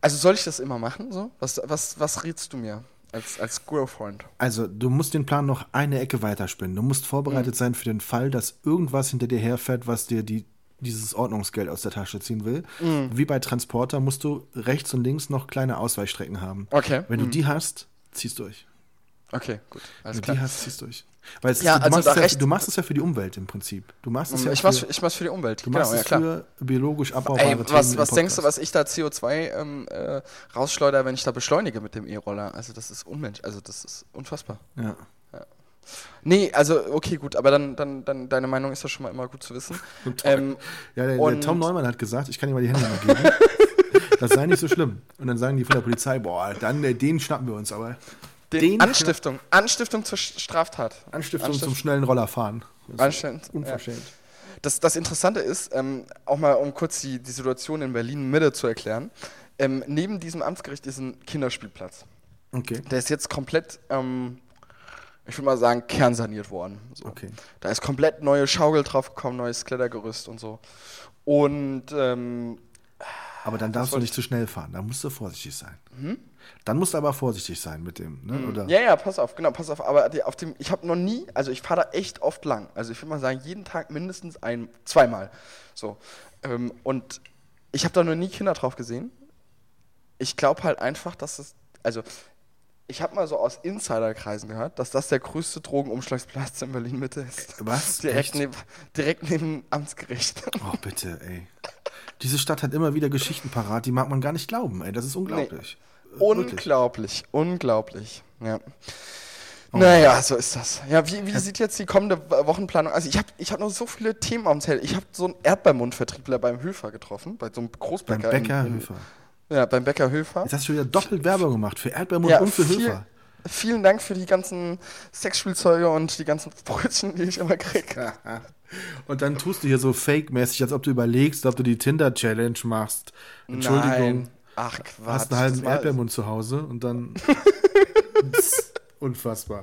Also soll ich das immer machen? So? Was, was, was rätst du mir als, als Girlfriend? Also, du musst den Plan noch eine Ecke weiterspinnen. Du musst Mhm. vorbereitet sein für den Fall, dass irgendwas hinter dir herfährt, was dir die, dieses Ordnungsgeld aus der Tasche ziehen will. Mhm. Wie bei Transporter musst du rechts und links noch kleine Ausweichstrecken haben. Okay. Wenn du Mhm. die hast, ziehst durch. Okay, gut. Alles Wenn du klar. die hast, ziehst durch. Weil Ja, du, also machst ja, du machst es ja für die Umwelt im Prinzip. Du machst es ja ich für, mach's, ich mach's für die Umwelt. du machst genau, ja es klar. für biologisch abbaubare Ey, was, was denkst du, was ich da CO2 ähm, äh, rausschleuder, wenn ich da beschleunige mit dem E-Roller? Also das ist unmensch, also das ist unfassbar. Ja. Nee, also okay, gut, aber dann, dann, dann deine Meinung ist ja schon mal immer gut zu wissen. [LAUGHS] ähm, Ja, der, der Tom Neumann hat gesagt, ich kann ihm mal die Hände mal geben. [LAUGHS] das sei nicht so schlimm. Und dann sagen die von der Polizei, boah, dann äh, den schnappen wir uns aber. Den Den- Anstiftung, Anstiftung zur Straftat. Anstiftung zum Anstift- schnellen Rollerfahren. Ist Anstand, ja. Unverschämt. Das, das Interessante ist, ähm, auch mal um kurz die, die Situation in Berlin Mitte zu erklären, ähm, neben diesem Amtsgericht ist ein Kinderspielplatz. Okay. Der ist jetzt komplett, ähm, ich würde mal sagen, kernsaniert worden. So. Okay. Da ist komplett neue Schaukel drauf gekommen, neues Klettergerüst und so. Und ähm, Aber dann darfst du nicht zu schnell fahren. Da musst du vorsichtig sein. Dann musst du aber vorsichtig sein mit dem, ne? Oder? Ja, ja, pass auf, genau, pass auf. Aber auf dem, ich habe noch nie, also ich fahre da echt oft lang. Also ich würde mal sagen, jeden Tag mindestens ein, zweimal. So. Ähm, und ich habe da noch nie Kinder drauf gesehen. Ich glaube halt einfach, dass es, also ich habe mal so aus Insiderkreisen gehört, dass das der größte Drogenumschlagsplatz in Berlin Mitte ist. Was? [LAUGHS] Direkt neben, direkt neben Amtsgericht. Oh, bitte, ey. Diese Stadt hat immer wieder Geschichten parat, die mag man gar nicht glauben, ey. Das ist unglaublich. Äh, wirklich. Unglaublich, unglaublich. Ja. Oh. Naja, so ist das. Ja, wie, wie sieht jetzt die kommende Wochenplanung? Also ich habe ich hab noch so viele Themen am Zettel. Ich habe so einen Erdbeermundvertriebler beim Höfer getroffen, bei so einem Beim Großbäcker. Bäcker in, in, Höfer. Ja, beim Bäcker Höfer. Jetzt hast du wieder doppelt Werbung gemacht für Erdbeermund Ja, und für viel- Höfer. Vielen Dank für die ganzen Sexspielzeuge und die ganzen Brötchen, die ich immer kriege. [LAUGHS] Und dann tust du hier so fake-mäßig, als ob du überlegst, ob du die Tinder-Challenge machst. Entschuldigung. Nein. Ach, Quatsch. Hast einen halben Erdbeermund zu Hause und dann. [LAUGHS] Unfassbar.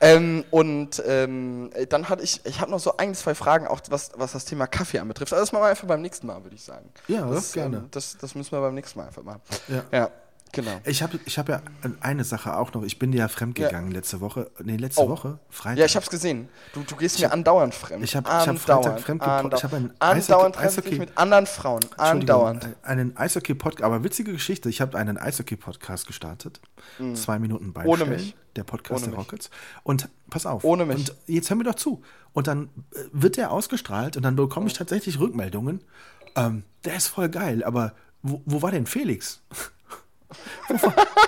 Ähm, und ähm, dann hatte ich, ich habe noch so ein, zwei Fragen, auch was, was das Thema Kaffee anbetrifft. Also das machen wir einfach beim nächsten Mal, würde ich sagen. Ja, das, gerne. Ähm, das, das müssen wir beim nächsten Mal einfach machen. Ja. Ja, genau. Ich habe ich hab ja eine Sache auch noch. Ich bin dir ja fremdgegangen letzte Woche. Nee, letzte Oh. Woche. Freitag. Ja, ich hab's gesehen. Du, du gehst mir andauernd fremd. ich hab- ich hab Freitag fremd andauernd. ich hab einen Andauernd Eishockey- ich mit anderen Frauen. Andauernd. äh, Einen Eishockey-Podcast, aber witzige Geschichte. Ich habe einen Eishockey-Podcast gestartet. Zwei Minuten. Hm. Ohne mich. Der Podcast Ohne der mich. Rockets. Und pass auf. Ohne mich. Und jetzt hör mir doch zu. Und dann äh, wird der ausgestrahlt und dann bekomme ich tatsächlich Rückmeldungen. Ähm, der ist voll geil, aber wo, wo war denn Felix?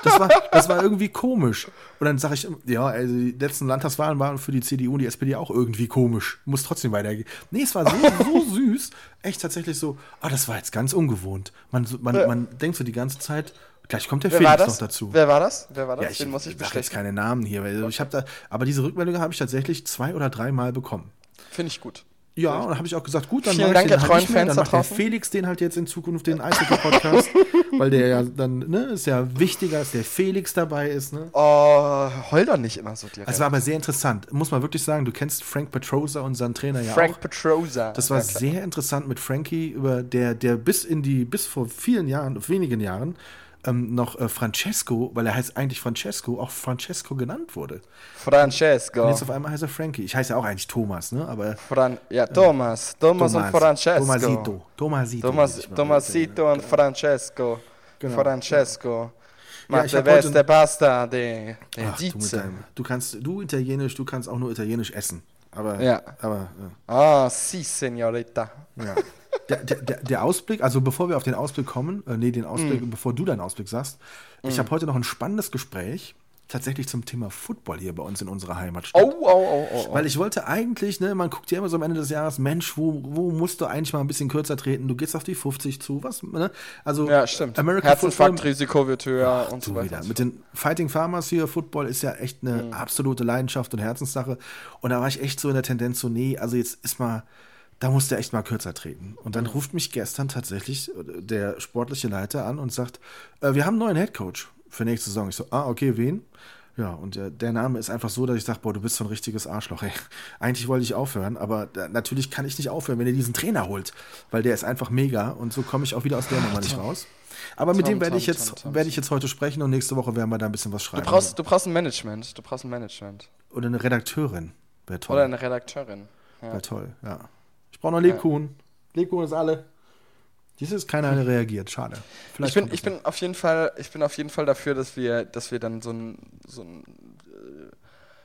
Das, war, das war irgendwie komisch. Und dann sage ich, ja, also die letzten Landtagswahlen waren für die CDU und die SPD auch irgendwie komisch. Muss trotzdem weitergehen. Nee, es war so, so [LAUGHS] süß. Echt tatsächlich so, ah, das war jetzt ganz ungewohnt. Man, man, Ja. man denkt so die ganze Zeit, gleich kommt der Wer Felix noch dazu. Wer war das? Wer war das? ja, ich, Den muss ich sag jetzt keine Namen hier, weil ich habe da, aber diese Rückmeldung habe ich tatsächlich zwei oder dreimal bekommen. Finde ich gut. Ja, und dann habe ich auch gesagt, gut, dann Vielen mache ich Dank, den halt nicht mehr. Fans Dann da macht der. Felix den halt jetzt in Zukunft den Eishockey-Podcast, [LAUGHS] weil der ja dann, ne, ist ja wichtiger, dass der Felix dabei ist, ne. Oh, heul doch nicht immer so direkt. Es war aber sehr interessant, muss man wirklich sagen, du kennst Frank Petrosa, unseren Trainer ja Frank auch. Petrosa. Das war Ja, sehr interessant mit Frankie, über der, der bis in die, bis vor vielen Jahren, wenigen Jahren, ähm, noch äh, Francesco, weil er heißt eigentlich Francesco, auch Francesco genannt wurde. Francesco. Und jetzt auf einmal heißt er Frankie. Ich heiße ja auch eigentlich Thomas, ne? Aber Fran ja, Thomas. Thomas, und Francesco. Tomasito. Tomasito. Thomas, Tomasito und Francesco. Genau. Francesco. Ja, ich te hab heute- beste pasta de, de Ach, du, deinem, du kannst, du Italienisch, du kannst auch nur Italienisch essen. Aber, Ja. aber Ah, si, Signorita. ja. [LAUGHS] Der, der, der, Ausblick, also bevor wir auf den Ausblick kommen, äh, nee, den Ausblick, Mm. bevor du deinen Ausblick sagst, ich habe heute noch ein spannendes Gespräch, tatsächlich zum Thema Football hier bei uns in unserer Heimatstadt. Oh, oh, oh, oh. Weil ich wollte eigentlich, ne, man guckt ja immer so am Ende des Jahres, Mensch, wo, wo musst du eigentlich mal ein bisschen kürzer treten? Du gehst auf die 50 zu, was, ne? Also, Ja, stimmt. American Herzinfarktrisiko wird höher und so weiter. wieder. Mit den Fighting Farmers hier, Football ist ja echt eine Mhm. absolute Leidenschaft und Herzenssache. Und da war ich echt so in der Tendenz so, nee, also jetzt ist mal, da musst du echt mal kürzer treten. Und dann ruft mich gestern tatsächlich der sportliche Leiter an und sagt, äh, wir haben einen neuen Headcoach für nächste Saison. Ich so, ah, okay, wen? Ja, und der, der Name ist einfach so, dass ich sage, boah, du bist so ein richtiges Arschloch, ey. [LAUGHS] Eigentlich wollte ich aufhören, aber da, natürlich kann ich nicht aufhören, wenn ihr diesen Trainer holt, weil der ist einfach mega und so komme ich auch wieder aus der Nummer nicht raus. Aber mit Tom, dem werde ich jetzt werde ich jetzt heute sprechen und nächste Woche werden wir da ein bisschen was schreiben. Du brauchst, du brauchst ein Management. Du brauchst ein Management. Oder eine Redakteurin. Wäre toll. Oder eine Redakteurin. Ja. Wäre toll, ja. Ich brauche noch Lebkuchen. Lebkuchen ist alle. Dies ist keiner, der reagiert. Schade. Vielleicht Ich bin, ich das bin auf jeden Fall, ich bin auf jeden Fall dafür, dass wir, dass wir dann so ein, so ein äh,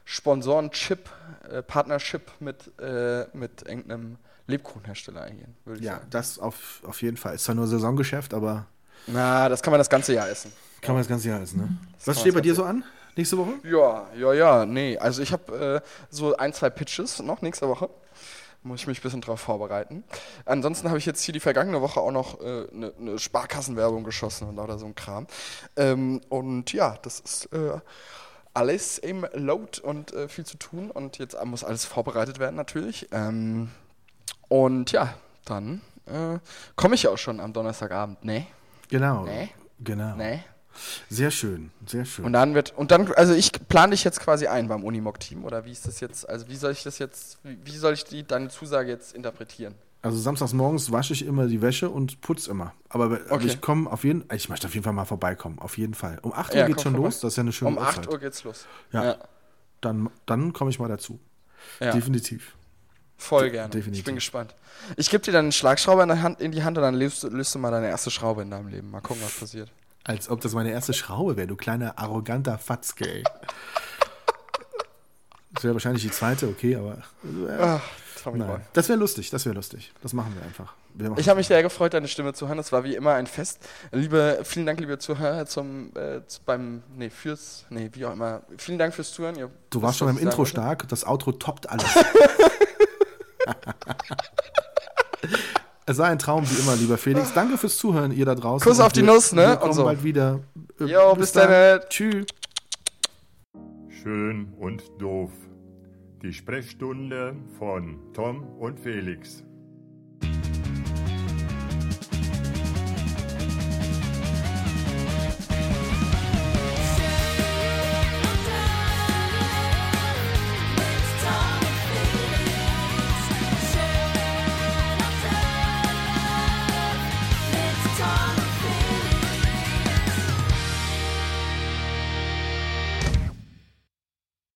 Sponsoren-Chip, äh, Partnership mit, äh, mit irgendeinem Lebkuchenhersteller eingehen, würde ich Ja, sagen. das auf, auf jeden Fall. Ist zwar nur Saisongeschäft, aber Na, das kann man das ganze Jahr essen. kann man das ganze Jahr essen, ne? Was kann steht bei dir das so an? Nächste Woche? Ja, ja, ja, nee. Also ich habe äh, so ein, zwei Pitches noch nächste Woche. Muss ich mich ein bisschen drauf vorbereiten. Ansonsten habe ich jetzt hier die vergangene Woche auch noch eine äh, ne- ne Sparkassenwerbung geschossen und lauter so ein Kram. Ähm, und ja, das ist äh, alles im Load und äh, viel zu tun. Und jetzt muss alles vorbereitet werden natürlich. Ähm, und ja, dann äh, komme ich auch schon am Donnerstagabend. Nee, Genau. Nee. Genau. nee. Sehr schön, sehr schön. Und dann wird, und dann, also ich plane dich jetzt quasi ein beim Unimog-Team, oder wie ist das jetzt, also wie soll ich das jetzt, wie, soll ich die, deine Zusage jetzt interpretieren? Also samstags morgens wasche ich immer die Wäsche und putze immer. Aber, okay. aber ich komme auf jeden ich möchte auf jeden Fall mal vorbeikommen, auf jeden Fall. Um 8 Uhr ja, geht's schon vorbei. los, das ist ja eine schöne Um 8 Uhrzeit. Uhr geht's los. Ja. ja. Dann, dann komme ich mal dazu. Ja. Definitiv. Voll gerne. Definitiv. Ich bin gespannt. Ich gebe dir dann einen Schlagschrauber in, Hand, in die Hand und dann löst, löst du mal deine erste Schraube in deinem Leben. Mal gucken, was passiert. Als ob das meine erste Schraube wäre, du kleiner arroganter Fatzke, ey. Das wäre wahrscheinlich die zweite, okay, aber. Äh, Ach. Das wäre lustig, das wäre lustig. Das machen wir einfach. Wir ich habe mich sehr gefreut, deine Stimme zu hören. Es war wie immer ein Fest. Liebe, vielen Dank, liebe Zuhörer, zum, äh, beim, nee, fürs, nee, wie auch immer. Vielen Dank fürs Zuhören. Ihr du warst schon beim Intro wollte. stark, das Outro toppt alles. [LAUGHS] [LAUGHS] Es sei ein Traum, wie immer, lieber Felix. Danke fürs Zuhören, ihr da draußen. Kuss auf die Nuss, ne? Wir kommen so. bald wieder. Jo, bis, bis dann. dann. Tschüss. Schön und doof. Die Sprechstunde von Tom und Felix.